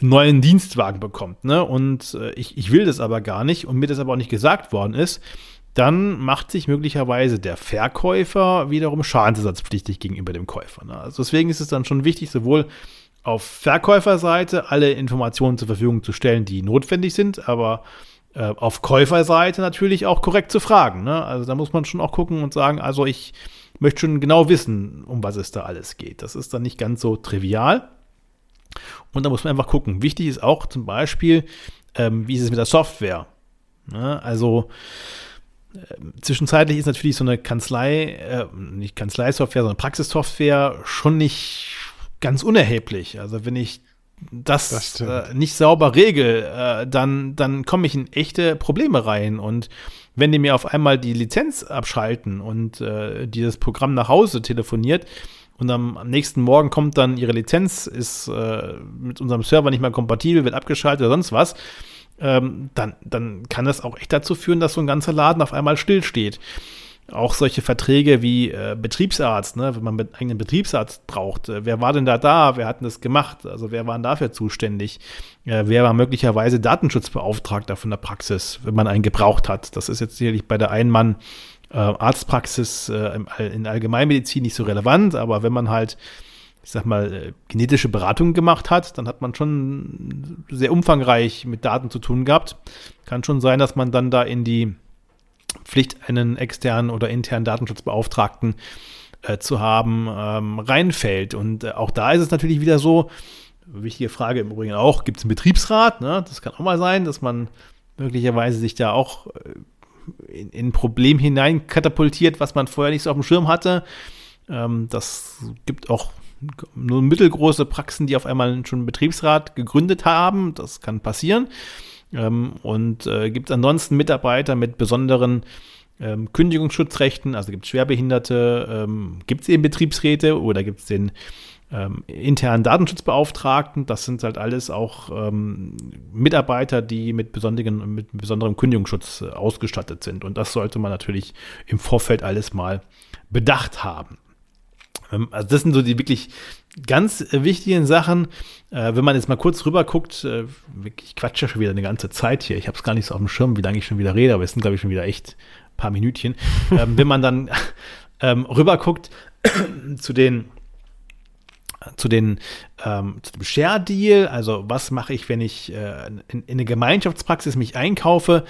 neuen Dienstwagen bekommt, ne? Und äh, ich, ich will das aber gar nicht und mir das aber auch nicht gesagt worden ist, dann macht sich möglicherweise der Verkäufer wiederum schadensersatzpflichtig gegenüber dem Käufer. Ne? Also deswegen ist es dann schon wichtig, sowohl auf Verkäuferseite alle Informationen zur Verfügung zu stellen, die notwendig sind, aber äh, auf Käuferseite natürlich auch korrekt zu fragen. Ne? Also da muss man schon auch gucken und sagen, also ich möchte schon genau wissen, um was es da alles geht. Das ist dann nicht ganz so trivial. Und da muss man einfach gucken. Wichtig ist auch zum Beispiel, ähm, wie ist es mit der Software? Ne? Also zwischenzeitlich ist natürlich so eine Kanzlei, äh, nicht Kanzleisoftware, sondern Praxissoftware schon nicht ganz unerheblich. Also wenn ich das, das äh, nicht sauber regel, äh, dann, dann komme ich in echte Probleme rein. Und wenn die mir auf einmal die Lizenz abschalten und äh, dieses Programm nach Hause telefoniert und am, am, nächsten Morgen kommt dann ihre Lizenz, ist äh, mit unserem Server nicht mehr kompatibel, wird abgeschaltet oder sonst was, ähm, dann, dann kann das auch echt dazu führen, dass so ein ganzer Laden auf einmal stillsteht auch solche Verträge wie äh, Betriebsarzt, ne, wenn man einen eigenen Betriebsarzt braucht. Äh, wer war denn da da? Wer hat denn das gemacht? Also wer war denn dafür zuständig? Äh, wer war möglicherweise Datenschutzbeauftragter von der Praxis, wenn man einen gebraucht hat? Das ist jetzt sicherlich bei der Einmann äh, äh, in Allgemeinmedizin nicht so relevant, aber wenn man halt ich sag mal, äh, genetische Beratung gemacht hat, dann hat man schon sehr umfangreich mit Daten zu tun gehabt. Kann schon sein, dass man dann da in die Pflicht, einen externen oder internen Datenschutzbeauftragten äh, zu haben, ähm, reinfällt. Und äh, auch da ist es natürlich wieder so, wichtige Frage im Übrigen auch, gibt es einen Betriebsrat? Ne? Das kann auch mal sein, dass man möglicherweise sich da auch äh, in, in ein Problem hinein katapultiert, was man vorher nicht so auf dem Schirm hatte. Ähm, das gibt auch nur mittelgroße Praxen, die auf einmal schon einen Betriebsrat gegründet haben. Das kann passieren. Ähm, und äh, gibt es ansonsten Mitarbeiter mit besonderen ähm, Kündigungsschutzrechten, also gibt es Schwerbehinderte, ähm, gibt es eben Betriebsräte oder gibt es den ähm, internen Datenschutzbeauftragten. Das sind halt alles auch ähm, Mitarbeiter, die mit, besonderen, mit besonderem Kündigungsschutz äh, ausgestattet sind. Und das sollte man natürlich im Vorfeld alles mal bedacht haben. Ähm, also das sind so die wirklich ganz äh, wichtigen Sachen. Äh, wenn man jetzt mal kurz rüber guckt, äh, ich quatsche ja schon wieder eine ganze Zeit hier. Ich habe es gar nicht so auf dem Schirm, wie lange ich schon wieder rede, aber es sind, glaube ich, schon wieder echt ein paar Minütchen. *laughs* ähm, wenn man dann ähm, rüber guckt *clears throat* zu den zu den ähm, zu dem Share Deal, also was mache ich, wenn ich äh, in, in eine Gemeinschaftspraxis mich einkaufe,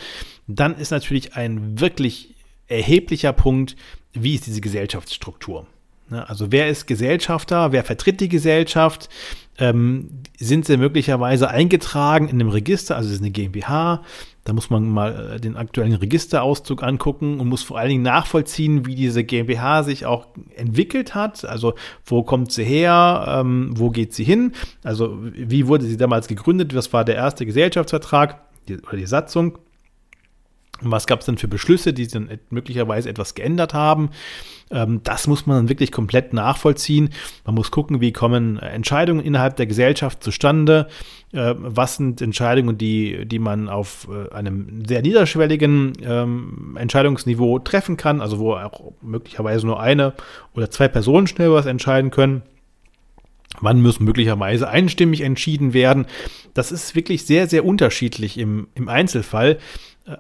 dann ist natürlich ein wirklich erheblicher Punkt, wie ist diese Gesellschaftsstruktur. Ne, also wer ist Gesellschafter, wer vertritt die Gesellschaft? Ähm, sind sie möglicherweise eingetragen in einem Register, also es ist eine GmbH, da muss man mal äh, den aktuellen Registerauszug angucken und muss vor allen Dingen nachvollziehen, wie diese GmbH sich auch entwickelt hat. Also wo kommt sie her, ähm, wo geht sie hin? Also wie wurde sie damals gegründet? Was war der erste Gesellschaftsvertrag die, oder die Satzung? Was gab es denn für Beschlüsse, die dann möglicherweise etwas geändert haben? Ähm, das muss man dann wirklich komplett nachvollziehen. Man muss gucken, wie kommen Entscheidungen innerhalb der Gesellschaft zustande. Äh, was sind Entscheidungen, die, die man auf äh, einem sehr niederschwelligen ähm, Entscheidungsniveau treffen kann, also wo auch möglicherweise nur eine oder zwei Personen schnell was entscheiden können. Wann muss möglicherweise einstimmig entschieden werden? Das ist wirklich sehr, sehr unterschiedlich im, im Einzelfall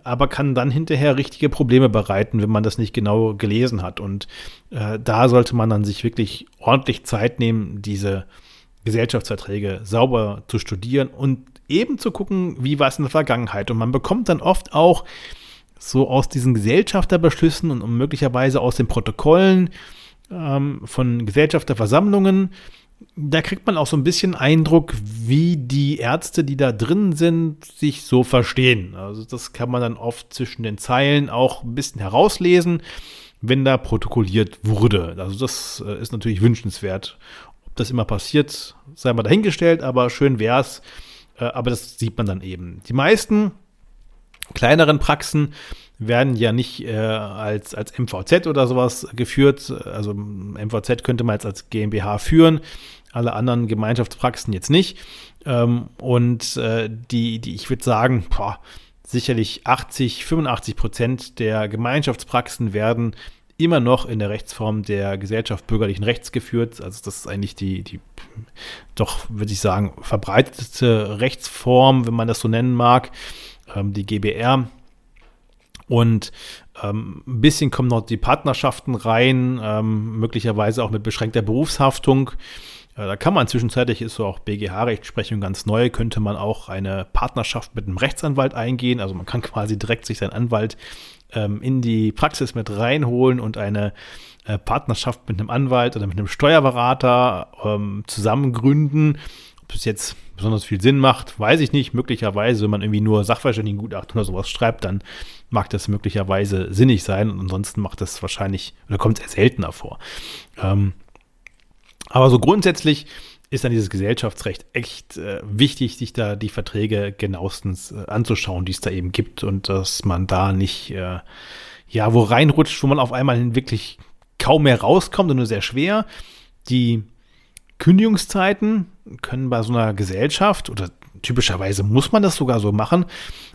aber kann dann hinterher richtige Probleme bereiten, wenn man das nicht genau gelesen hat. Und äh, da sollte man dann sich wirklich ordentlich Zeit nehmen, diese Gesellschaftsverträge sauber zu studieren und eben zu gucken, wie war es in der Vergangenheit. Und man bekommt dann oft auch so aus diesen Gesellschafterbeschlüssen und möglicherweise aus den Protokollen ähm, von Gesellschafterversammlungen da kriegt man auch so ein bisschen Eindruck, wie die Ärzte, die da drin sind, sich so verstehen. Also das kann man dann oft zwischen den Zeilen auch ein bisschen herauslesen, wenn da protokolliert wurde. Also das äh, ist natürlich wünschenswert. Ob das immer passiert, sei mal dahingestellt, aber schön wäre es. Äh, aber das sieht man dann eben. Die meisten kleineren Praxen werden ja nicht äh, als, als MVZ oder sowas geführt. Also MVZ könnte man jetzt als GmbH führen, alle anderen Gemeinschaftspraxen jetzt nicht. Ähm, und äh, die, die, ich würde sagen, boah, sicherlich 80, 85 Prozent der Gemeinschaftspraxen werden immer noch in der Rechtsform der Gesellschaft bürgerlichen Rechts geführt. Also das ist eigentlich die, die doch, würde ich sagen, verbreitete Rechtsform, wenn man das so nennen mag. Ähm, die GBR Und ähm, ein bisschen kommen noch die Partnerschaften rein, ähm, möglicherweise auch mit beschränkter Berufshaftung. Äh, da kann man zwischenzeitlich, ist so auch BGH-Rechtsprechung ganz neu, könnte man auch eine Partnerschaft mit einem Rechtsanwalt eingehen. Also man kann *laughs* quasi direkt sich seinen Anwalt ähm, in die Praxis mit reinholen und eine äh, Partnerschaft mit einem Anwalt oder mit einem Steuerberater ähm, zusammen gründen. Ob es jetzt besonders viel Sinn macht, weiß ich nicht. Möglicherweise, wenn man irgendwie nur Sachverständigengutachten oder sowas schreibt, dann mag das möglicherweise sinnig sein. Und ansonsten macht das wahrscheinlich oder kommt es eher seltener vor. Ähm, aber so grundsätzlich ist dann dieses Gesellschaftsrecht echt äh, wichtig, sich da die Verträge genauestens äh, anzuschauen, die es da eben gibt und dass man da nicht, äh, ja, wo reinrutscht, wo man auf einmal wirklich kaum mehr rauskommt und nur sehr schwer. Die Kündigungszeiten können bei so einer Gesellschaft oder typischerweise muss man das sogar so machen,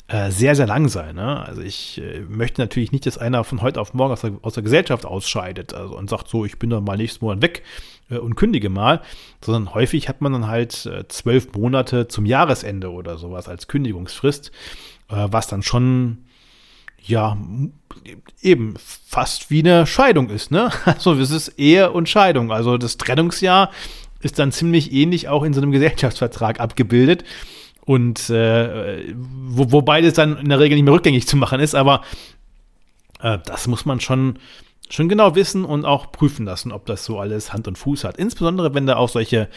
äh, sehr, sehr lang sein. Ne? Also ich äh, möchte natürlich nicht, dass einer von heute auf morgen aus der, aus der Gesellschaft ausscheidet also, und sagt so, ich bin dann mal nächsten Monat weg äh, und kündige mal, sondern häufig hat man dann halt zwölf Monate zum Jahresende oder sowas als Kündigungsfrist, was dann schon ja, eben fast wie eine Scheidung ist, ne? *laughs* Also es ist Ehe und Scheidung. Also das Trennungsjahr ist dann ziemlich ähnlich auch in so einem Gesellschaftsvertrag abgebildet. Und äh, wo, wo beides dann in der Regel nicht mehr rückgängig zu machen ist, aber äh, das muss man schon, schon genau wissen und auch prüfen lassen, ob das so alles Hand und Fuß hat. Insbesondere, wenn da auch solche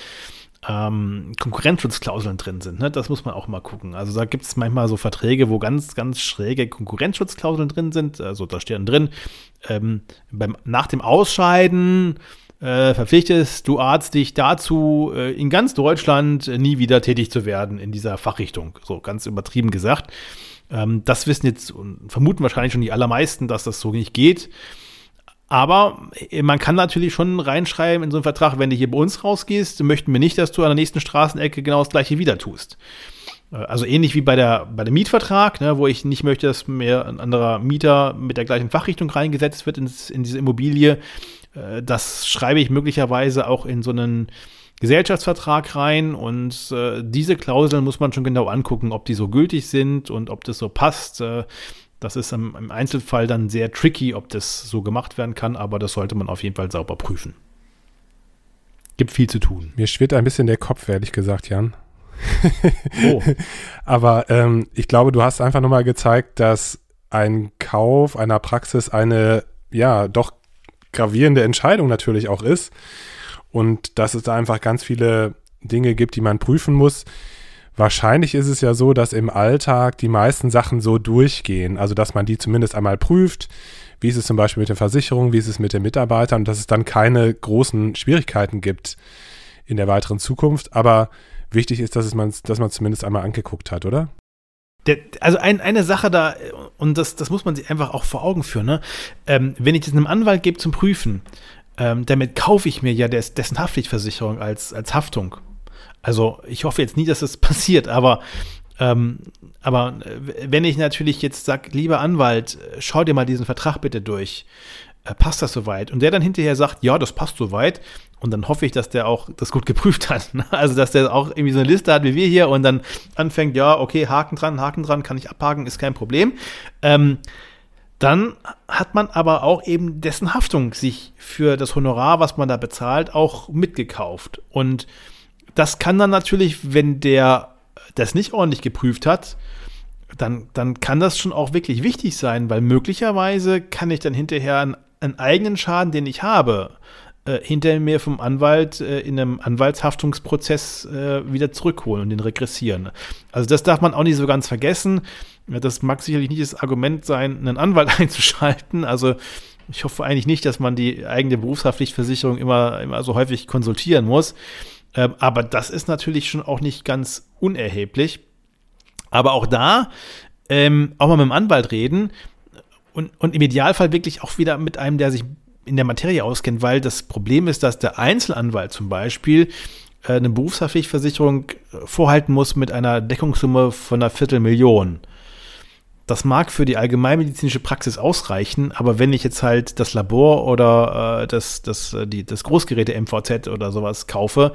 ähm, Konkurrenzschutzklauseln drin sind. Ne? Das muss man auch mal gucken. Also da gibt es manchmal so Verträge, wo ganz, ganz schräge Konkurrenzschutzklauseln drin sind. Also da steht dann drin, ähm, beim, nach dem Ausscheiden äh, verpflichtest du Arzt dich dazu, äh, in ganz Deutschland nie wieder tätig zu werden in dieser Fachrichtung. So ganz übertrieben gesagt. Ähm, das wissen jetzt und vermuten wahrscheinlich schon die allermeisten, dass das so nicht geht. Aber äh, man kann natürlich schon reinschreiben in so einen Vertrag, wenn du hier bei uns rausgehst, möchten wir nicht, dass du an der nächsten Straßenecke genau das gleiche wieder tust. Äh, also ähnlich wie bei der, bei dem Mietvertrag, ne, wo ich nicht möchte, dass mir ein anderer Mieter mit der gleichen Fachrichtung reingesetzt wird ins, in diese Immobilie. Äh, das schreibe ich möglicherweise auch in so einen Gesellschaftsvertrag rein und äh, diese Klauseln muss man schon genau angucken, ob die so gültig sind und ob das so passt. Äh, das ist im, im, Einzelfall dann sehr tricky, ob das so gemacht werden kann, aber das sollte man auf jeden Fall sauber prüfen. Gibt viel zu tun. Mir schwirrt ein bisschen der Kopf, ehrlich gesagt, Jan. *laughs* oh. aber ähm, ich glaube, du hast einfach nochmal gezeigt, dass ein Kauf einer Praxis eine, ja, doch gravierende Entscheidung natürlich auch ist und dass es da einfach ganz viele Dinge gibt, die man prüfen muss. Wahrscheinlich ist es ja so, dass im Alltag die meisten Sachen so durchgehen, also dass man die zumindest einmal prüft. Wie ist es zum Beispiel mit der Versicherung, wie ist es mit den Mitarbeitern und dass es dann keine großen Schwierigkeiten gibt in der weiteren Zukunft. Aber wichtig ist, dass, es man, dass man zumindest einmal angeguckt hat, oder? Der, also ein, eine Sache da, und das, das muss man sich einfach auch vor Augen führen, ne? Ähm, wenn ich das einem Anwalt gebe zum Prüfen, ähm, damit kaufe ich mir ja des, dessen Haftpflichtversicherung als, als Haftung. Also ich hoffe jetzt nie, dass das *laughs* passiert, aber, ähm, aber äh, wenn ich natürlich jetzt sage, lieber Anwalt, schau dir mal diesen Vertrag bitte durch, äh, passt das soweit? Und der dann hinterher sagt, ja, das passt soweit, und dann hoffe ich, dass der auch das gut *laughs* geprüft hat. Ne? Also, dass der auch irgendwie so eine Liste hat wie wir hier und dann anfängt, ja, okay, Haken dran, Haken dran, kann ich abhaken, ist kein Problem. Ähm, dann hat man aber auch eben dessen Haftung sich für das Honorar, was man da bezahlt, auch mitgekauft. Und das kann dann natürlich, wenn der das nicht ordentlich geprüft hat, dann, dann kann das schon auch wirklich wichtig sein, weil möglicherweise kann ich dann hinterher einen, einen eigenen Schaden, den ich habe, äh, hinter mir vom Anwalt äh, in einem Anwaltshaftungsprozess äh, wieder zurückholen und den regressieren. Also das darf man auch nicht so ganz vergessen. Das mag sicherlich nicht das Argument sein, einen Anwalt *laughs* einzuschalten. Also ich hoffe eigentlich nicht, dass man die eigene Berufshaftpflichtversicherung immer, immer so häufig konsultieren muss. Ähm, aber das ist natürlich schon auch nicht ganz unerheblich. Aber auch da, ähm, auch mal mit dem Anwalt reden und, und im Idealfall wirklich auch wieder mit einem, der sich in der Materie auskennt, weil das Problem ist, dass der Einzelanwalt zum Beispiel äh, eine Berufshaftpflichtversicherung äh, vorhalten muss mit einer Deckungssumme von einer Viertelmillion. Das mag für die allgemeinmedizinische Praxis ausreichen, aber wenn ich jetzt halt das Labor oder äh, das, das, äh, die, das Großgeräte MVZ oder sowas kaufe,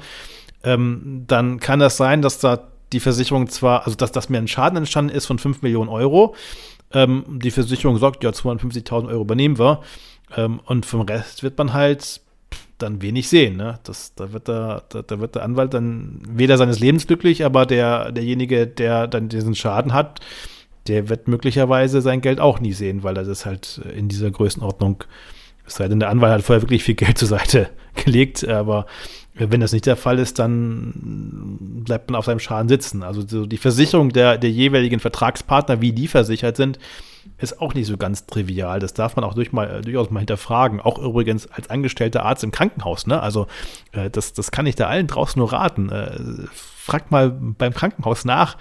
ähm, dann kann das sein, dass da die Versicherung zwar, also dass, dass mir ein Schaden entstanden ist von 5 Millionen Euro, Ähm, die Versicherung sagt, ja, 250.000 Euro übernehmen wir. Ähm, und vom Rest wird man halt dann wenig sehen. Ne? Das, da, wird der, da, da, wird der Anwalt dann weder seines Lebens glücklich, aber der, derjenige, der dann diesen Schaden hat, der wird möglicherweise sein Geld auch nie sehen, weil er das halt in dieser Größenordnung, es sei denn, der Anwalt hat vorher wirklich viel Geld zur Seite *laughs* gelegt, aber wenn das nicht der Fall ist, dann bleibt man auf seinem Schaden sitzen. Also so die Versicherung der, der jeweiligen Vertragspartner, wie die versichert sind, ist auch nicht so ganz trivial. Das darf man auch durch mal, durchaus mal hinterfragen. Auch übrigens als angestellter Arzt im Krankenhaus. Ne? Also äh, das, das kann ich da allen draußen nur raten. Äh, fragt mal beim Krankenhaus nach,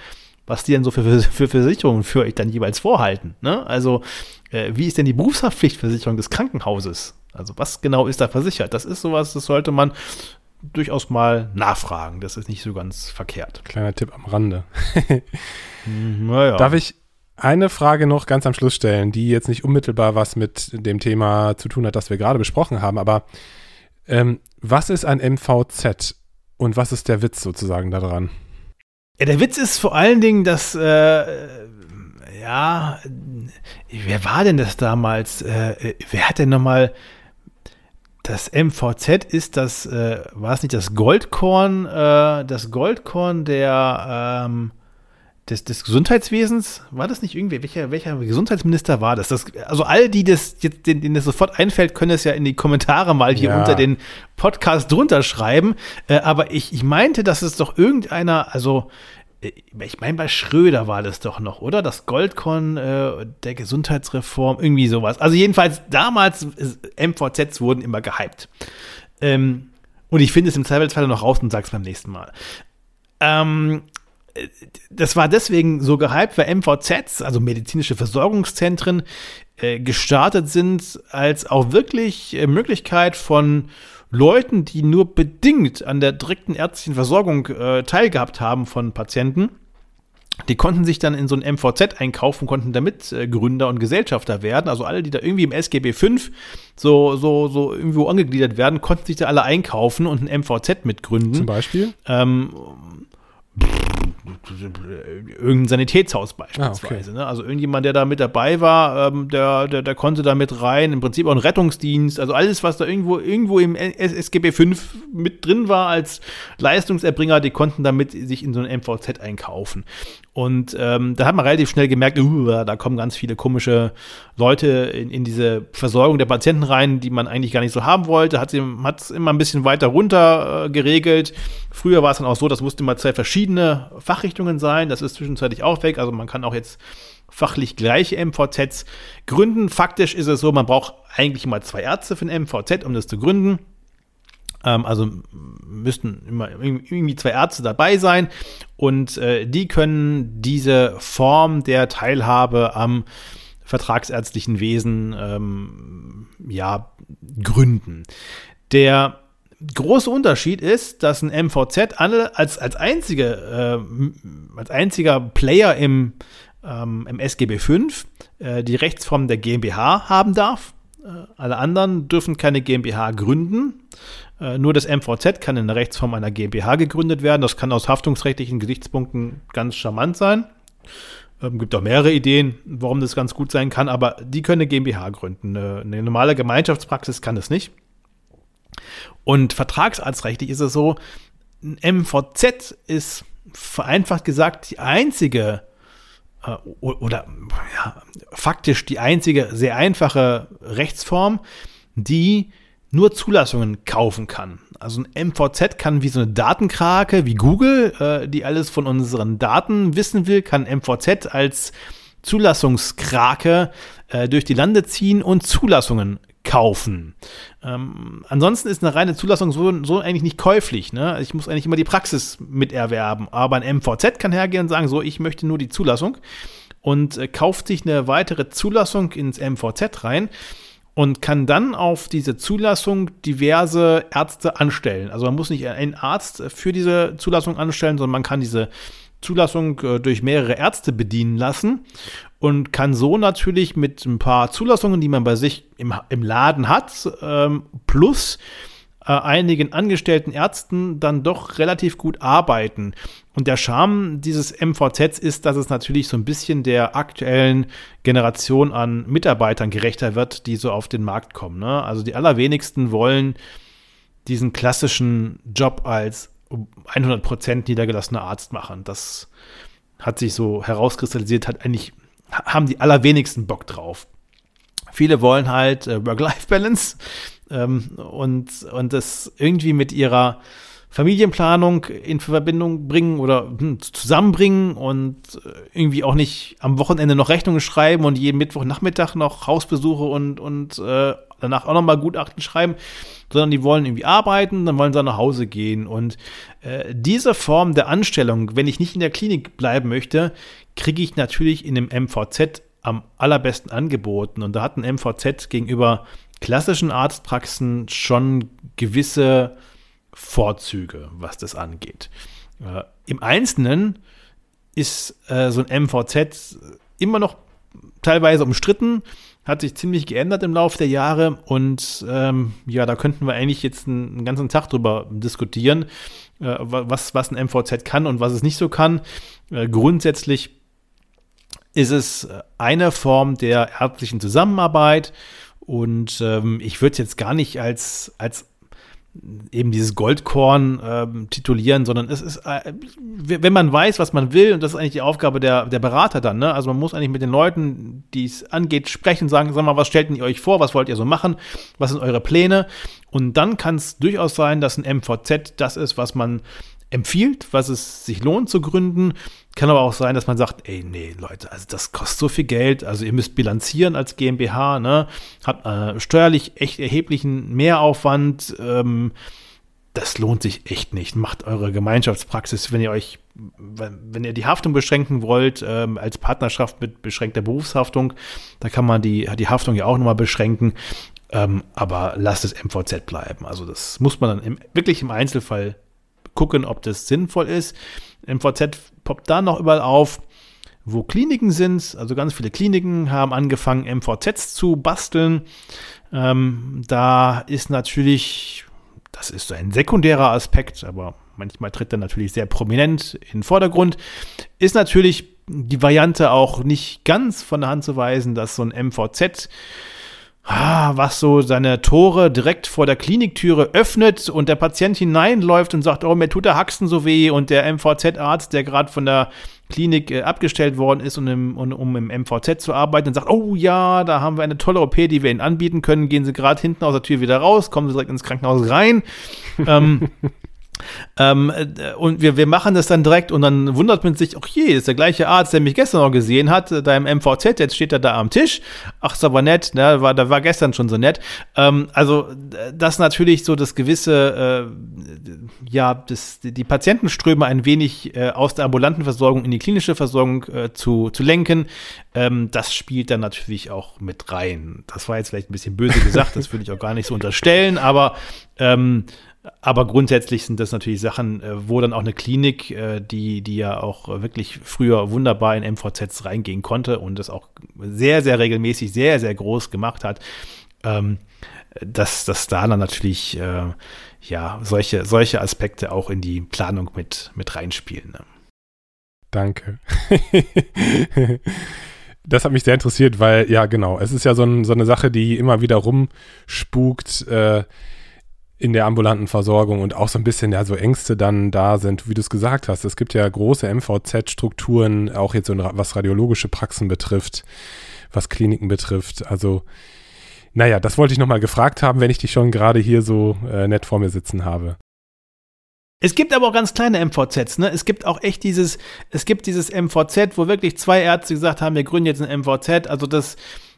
was die denn so für, für Versicherungen für euch dann jeweils vorhalten. Ne? Also äh, wie ist denn die Berufshaftpflichtversicherung des Krankenhauses? Also was genau ist da versichert? Das ist sowas, das sollte man durchaus mal nachfragen. Das ist nicht so ganz verkehrt. Kleiner Tipp am Rande. naja. Darf ich eine Frage noch ganz am Schluss stellen, die jetzt nicht unmittelbar was mit dem Thema zu tun hat, das wir gerade besprochen haben, aber ähm, was ist ein MVZ und was ist der Witz sozusagen daran? Ja, der Witz ist vor allen Dingen, dass, äh, ja, wer war denn das damals? Äh, wer hat denn nochmal das MVZ ist das, äh, war es nicht das Goldkorn, äh, das Goldkorn der, ähm, des, des Gesundheitswesens? War das nicht irgendwie, welcher, welcher Gesundheitsminister war das? das also all die, das, denen, denen das sofort einfällt, können es ja in die Kommentare mal hier ja. unter den Podcast drunter schreiben. Äh, aber ich, ich meinte, dass es doch irgendeiner, also ich meine, bei Schröder war das doch noch, oder? Das Goldkorn äh, der Gesundheitsreform, irgendwie sowas. Also jedenfalls damals, äh, MVZs wurden immer gehypt. Ähm, und ich finde es im Zweifelsfall noch raus und sag's beim nächsten Mal. Ähm, äh, das war deswegen so gehypt, weil MVZs, also medizinische Versorgungszentren, äh, gestartet sind als auch wirklich äh, Möglichkeit von Leuten, die nur bedingt an der direkten ärztlichen Versorgung äh, teilgehabt haben von Patienten, die konnten sich dann in so ein MVZ einkaufen, konnten damit äh, Gründer und Gesellschafter werden. Also alle, die da irgendwie im SGB V so, so, so irgendwo angegliedert werden, konnten sich da alle einkaufen und ein MVZ mitgründen. Zum Beispiel? Ähm, irgendein Sanitätshaus beispielsweise. Ah, okay. ne? Also irgendjemand, der da mit dabei war, ähm, der, der, der konnte da mit rein. Im Prinzip auch ein Rettungsdienst. Also alles, was da irgendwo, irgendwo im SGB V mit drin war als Leistungserbringer, die konnten damit sich in so ein MVZ einkaufen. Und ähm, da hat man relativ schnell gemerkt, uh, da kommen ganz viele komische Leute in, in diese Versorgung der Patienten rein, die man eigentlich gar nicht so haben wollte. Hat es immer ein bisschen weiter runter äh, geregelt. Früher war es dann auch so, das musste immer zwei verschiedene Fachrichtungen sein. Das ist zwischenzeitlich auch weg. Also man kann auch jetzt fachlich gleiche MVZs gründen. Faktisch ist es so, man braucht eigentlich immer zwei Ärzte für ein MVZ, um das zu gründen. Ähm, also müssten immer irgendwie zwei Ärzte dabei sein und äh, die können diese Form der Teilhabe am vertragsärztlichen Wesen ähm, ja gründen. Der große Unterschied ist, dass ein MVZ als, als, einzige, äh, als einziger Player im, ähm, im SGB V äh, die Rechtsform der GmbH haben darf. Äh, alle anderen dürfen keine GmbH gründen. Äh, nur das MVZ kann in der Rechtsform einer GmbH gegründet werden. Das kann aus haftungsrechtlichen Gesichtspunkten ganz charmant sein. Ähm, gibt auch mehrere Ideen, warum das ganz gut sein kann, aber die können eine GmbH gründen. Eine, normale Gemeinschaftspraxis kann das nicht. Und vertragsarztrechtlich ist es so, ein MVZ ist vereinfacht gesagt die einzige äh, oder ja, faktisch die einzige sehr einfache Rechtsform, die nur Zulassungen kaufen kann. Also ein MVZ kann wie so eine Datenkrake, wie Google, äh, die alles von unseren Daten wissen will, kann MVZ als Zulassungskrake äh, durch die Lande ziehen und Zulassungen kaufen. Ähm, ansonsten ist eine reine Zulassung so, so eigentlich nicht käuflich. Ne? Ich muss eigentlich immer die Praxis miterwerben. Aber ein MVZ kann hergehen und sagen, so, ich möchte nur die Zulassung und äh, kauft sich eine weitere Zulassung ins MVZ rein und kann dann auf diese Zulassung diverse Ärzte anstellen. Also man muss nicht einen Arzt für diese Zulassung anstellen, sondern man kann diese Zulassung äh, durch mehrere Ärzte bedienen lassen und kann so natürlich mit ein paar Zulassungen, die man bei sich im, im Laden hat, ähm, plus äh, einigen angestellten Ärzten dann doch relativ gut arbeiten. Und der Charme dieses MVZs ist, dass es natürlich so ein bisschen der aktuellen Generation an Mitarbeitern gerechter wird, die so auf den Markt kommen. Ne? Also die allerwenigsten wollen diesen klassischen Job als 100% niedergelassener Arzt machen. Das hat sich so herauskristallisiert, hat eigentlich, haben die allerwenigsten Bock drauf. Viele wollen halt äh, Work-Life-Balance ähm, und, und das irgendwie mit ihrer Familienplanung in Verbindung bringen oder hm, zusammenbringen und äh, irgendwie auch nicht am Wochenende noch Rechnungen schreiben und jeden Mittwochnachmittag noch Hausbesuche und, und äh, danach auch nochmal Gutachten schreiben, sondern die wollen irgendwie arbeiten, dann wollen sie nach Hause gehen. Und äh, diese Form der Anstellung, wenn ich nicht in der Klinik bleiben möchte, kriege ich natürlich in dem MVZ am allerbesten angeboten. Und da hat ein MVZ gegenüber klassischen Arztpraxen schon gewisse Vorzüge, was das angeht. Äh, Im Einzelnen ist äh, so ein MVZ immer noch teilweise umstritten, hat sich ziemlich geändert im Laufe der Jahre und ähm, ja, da könnten wir eigentlich jetzt einen, einen ganzen Tag drüber diskutieren, äh, was, was ein MVZ kann und was es nicht so kann. Äh, grundsätzlich ist es eine Form der ärztlichen Zusammenarbeit und ähm, ich würde es jetzt gar nicht als, als eben dieses Goldkorn äh, titulieren, sondern es ist, äh, wenn man weiß, was man will, und das ist eigentlich die Aufgabe der, der Berater dann, ne? Also man muss eigentlich mit den Leuten, die es angeht, sprechen, sagen, sag mal, was stellt ihr euch vor, was wollt ihr so machen, was sind eure Pläne? Und dann kann es durchaus sein, dass ein MVZ das ist, was man empfiehlt, was es sich lohnt zu gründen. Kann aber auch sein, dass man sagt, ey, nee, Leute, also das kostet so viel Geld, also ihr müsst bilanzieren als GmbH, ne? Habt äh, steuerlich echt erheblichen Mehraufwand. Ähm, das lohnt sich echt nicht. Macht eure Gemeinschaftspraxis, wenn ihr euch, wenn ihr die Haftung beschränken wollt, ähm, als Partnerschaft mit beschränkter Berufshaftung, da kann man die, die Haftung ja auch nochmal beschränken. Ähm, aber lasst es MVZ bleiben. Also das muss man dann im, wirklich im Einzelfall gucken, ob das sinnvoll ist. MVZ poppt da noch überall auf, wo Kliniken sind. Also ganz viele Kliniken haben angefangen, MVZs zu basteln. Ähm, da ist natürlich, das ist so ein sekundärer Aspekt, aber manchmal tritt er natürlich sehr prominent in den Vordergrund, ist natürlich die Variante auch nicht ganz von der Hand zu weisen, dass so ein MVZ Ah, was so seine Tore direkt vor der Kliniktüre öffnet und der Patient hineinläuft und sagt, oh, mir tut der Haxen so weh und der MVZ-Arzt, der gerade von der Klinik äh, abgestellt worden ist, um im, um, um im MVZ zu arbeiten, und sagt, oh ja, da haben wir eine tolle OP, die wir Ihnen anbieten können, gehen Sie gerade hinten aus der Tür wieder raus, kommen Sie direkt ins Krankenhaus rein. ähm, *laughs* ähm, äh, und wir, wir machen das dann direkt und dann wundert man sich, ach je, ist der gleiche Arzt, der mich gestern noch gesehen hat, da im MVZ, jetzt steht er da am Tisch. Ach, ist aber nett, ne, war, da war gestern schon so nett. Ähm, also, das natürlich so das gewisse, äh, ja, das, die Patientenströme ein wenig äh, aus der ambulanten Versorgung in die klinische Versorgung äh, zu, zu lenken, ähm, das spielt dann natürlich auch mit rein. Das war jetzt vielleicht ein bisschen böse gesagt, das würde ich auch gar nicht so unterstellen, aber ähm, aber grundsätzlich sind das natürlich Sachen, äh, wo dann auch eine Klinik, äh, die, die ja auch wirklich früher wunderbar in MVZs reingehen konnte und das auch sehr, sehr regelmäßig, sehr, sehr groß gemacht hat, ähm, dass, dass da dann natürlich äh, ja, solche, solche Aspekte auch in die Planung mit, mit reinspielen. Ne? Danke. *laughs* das hat mich sehr interessiert, weil, ja, genau, es ist ja so, ein, so eine Sache, die immer wieder rumspukt. Äh, in der ambulanten Versorgung und auch so ein bisschen ja so Ängste dann da sind, wie du es gesagt hast. Es gibt ja große MVZ-Strukturen, auch jetzt so was radiologische Praxen betrifft, was Kliniken betrifft. Also naja, das wollte ich nochmal gefragt haben, wenn ich dich schon gerade hier so äh, nett vor mir sitzen habe. Es gibt aber auch ganz kleine MVZs, ne? Es gibt auch echt dieses, es gibt dieses MVZ, wo wirklich zwei Ärzte gesagt haben, wir gründen jetzt ein MVZ. Also das,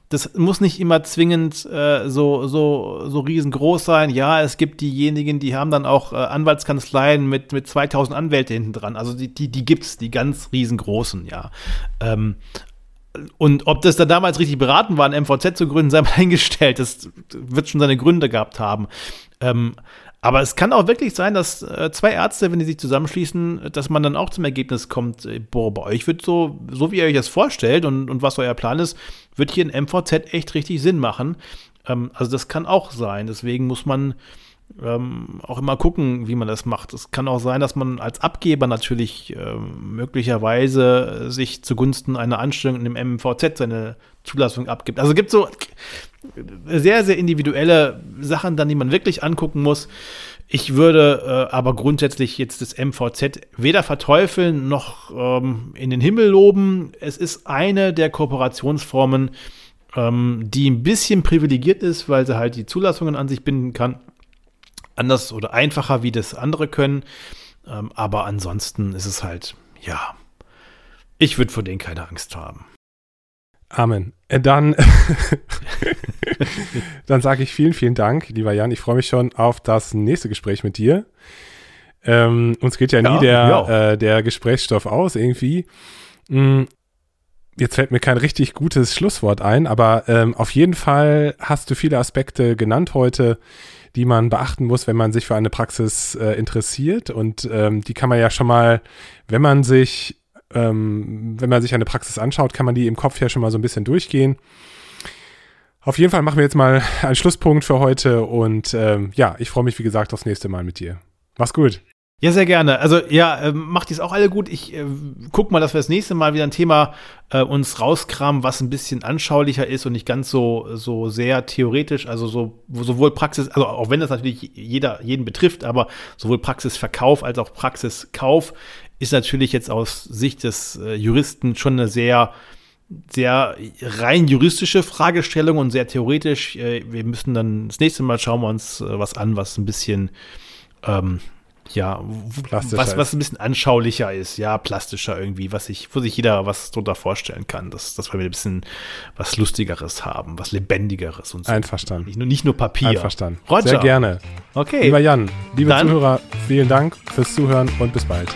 das muss nicht immer zwingend äh, so, so, so riesengroß sein. Ja, es gibt diejenigen, die haben dann auch äh, Anwaltskanzleien mit, mit 2000 Anwälte hinten dran. Also die, die, die gibt's, die ganz riesengroßen, ja. Ähm, und ob das da damals richtig beraten war, ein MVZ zu gründen, *laughs* sei mal eingestellt. Das wird schon seine Gründe gehabt haben. Ähm, aber es kann auch wirklich sein, dass äh, zwei Ärzte, wenn die sich zusammenschließen, dass man dann auch zum Ergebnis kommt, äh, boah, bei euch wird so, so wie ihr euch das vorstellt und, und was euer Plan ist, wird hier ein MVZ echt richtig Sinn machen. Ähm, also das kann auch sein. Deswegen muss man ähm, auch immer gucken, wie man das macht. Es kann auch sein, dass man als Abgeber natürlich ähm, möglicherweise sich zugunsten einer Anstellung in dem MVZ seine Zulassung abgibt. Also es gibt so sehr, sehr individuelle Sachen dann, die man wirklich angucken muss. Ich würde äh, aber grundsätzlich jetzt das MVZ weder verteufeln noch ähm, in den Himmel loben. Es ist eine der Kooperationsformen, ähm, die ein bisschen privilegiert ist, weil sie halt die Zulassungen an sich binden kann anders oder einfacher, wie das andere können. Ähm, aber ansonsten ist es halt, ja, ich würde vor denen keine Angst haben. Amen. Äh, dann, *laughs* dann sage ich vielen, vielen Dank, lieber Jan. Ich freue mich schon auf das nächste Gespräch mit dir. Ähm, uns geht ja nie ja, der, äh, der Gesprächsstoff aus irgendwie. Hm, jetzt fällt mir kein richtig gutes Schlusswort ein, aber ähm, auf jeden Fall hast du viele Aspekte genannt heute, die man beachten muss, wenn man sich für eine Praxis äh, interessiert. Und ähm, die kann man ja schon mal, wenn man sich, ähm, wenn man sich eine Praxis anschaut, kann man die im Kopf ja schon mal so ein bisschen durchgehen. Auf jeden Fall machen wir jetzt mal einen Schlusspunkt für heute und ähm, ja, ich freue mich, wie gesagt, aufs nächste Mal mit dir. Mach's gut. Ja, sehr gerne. Also ja, äh, macht dies auch alle gut. Ich äh, guck mal, dass wir das nächste Mal wieder ein Thema äh, uns rauskramen, was ein bisschen anschaulicher ist und nicht ganz so so sehr theoretisch. Also so sowohl Praxis, also auch wenn das natürlich jeder jeden betrifft, aber sowohl Praxisverkauf als auch Praxiskauf ist natürlich jetzt aus Sicht des äh, Juristen schon eine sehr sehr rein juristische Fragestellung und sehr theoretisch. Äh, wir müssen dann das nächste Mal schauen wir uns äh, was an, was ein bisschen ähm, ja, was, was ein bisschen anschaulicher ist, ja, plastischer irgendwie, was sich, wo sich jeder was drunter vorstellen kann, dass, dass wir ein bisschen was Lustigeres haben, was Lebendigeres und so. Einverstanden. Nicht nur, nicht nur Papier. Einverstanden. Roger. Sehr gerne. Okay. Lieber Jan, liebe Dann, Zuhörer, vielen Dank fürs Zuhören und bis bald.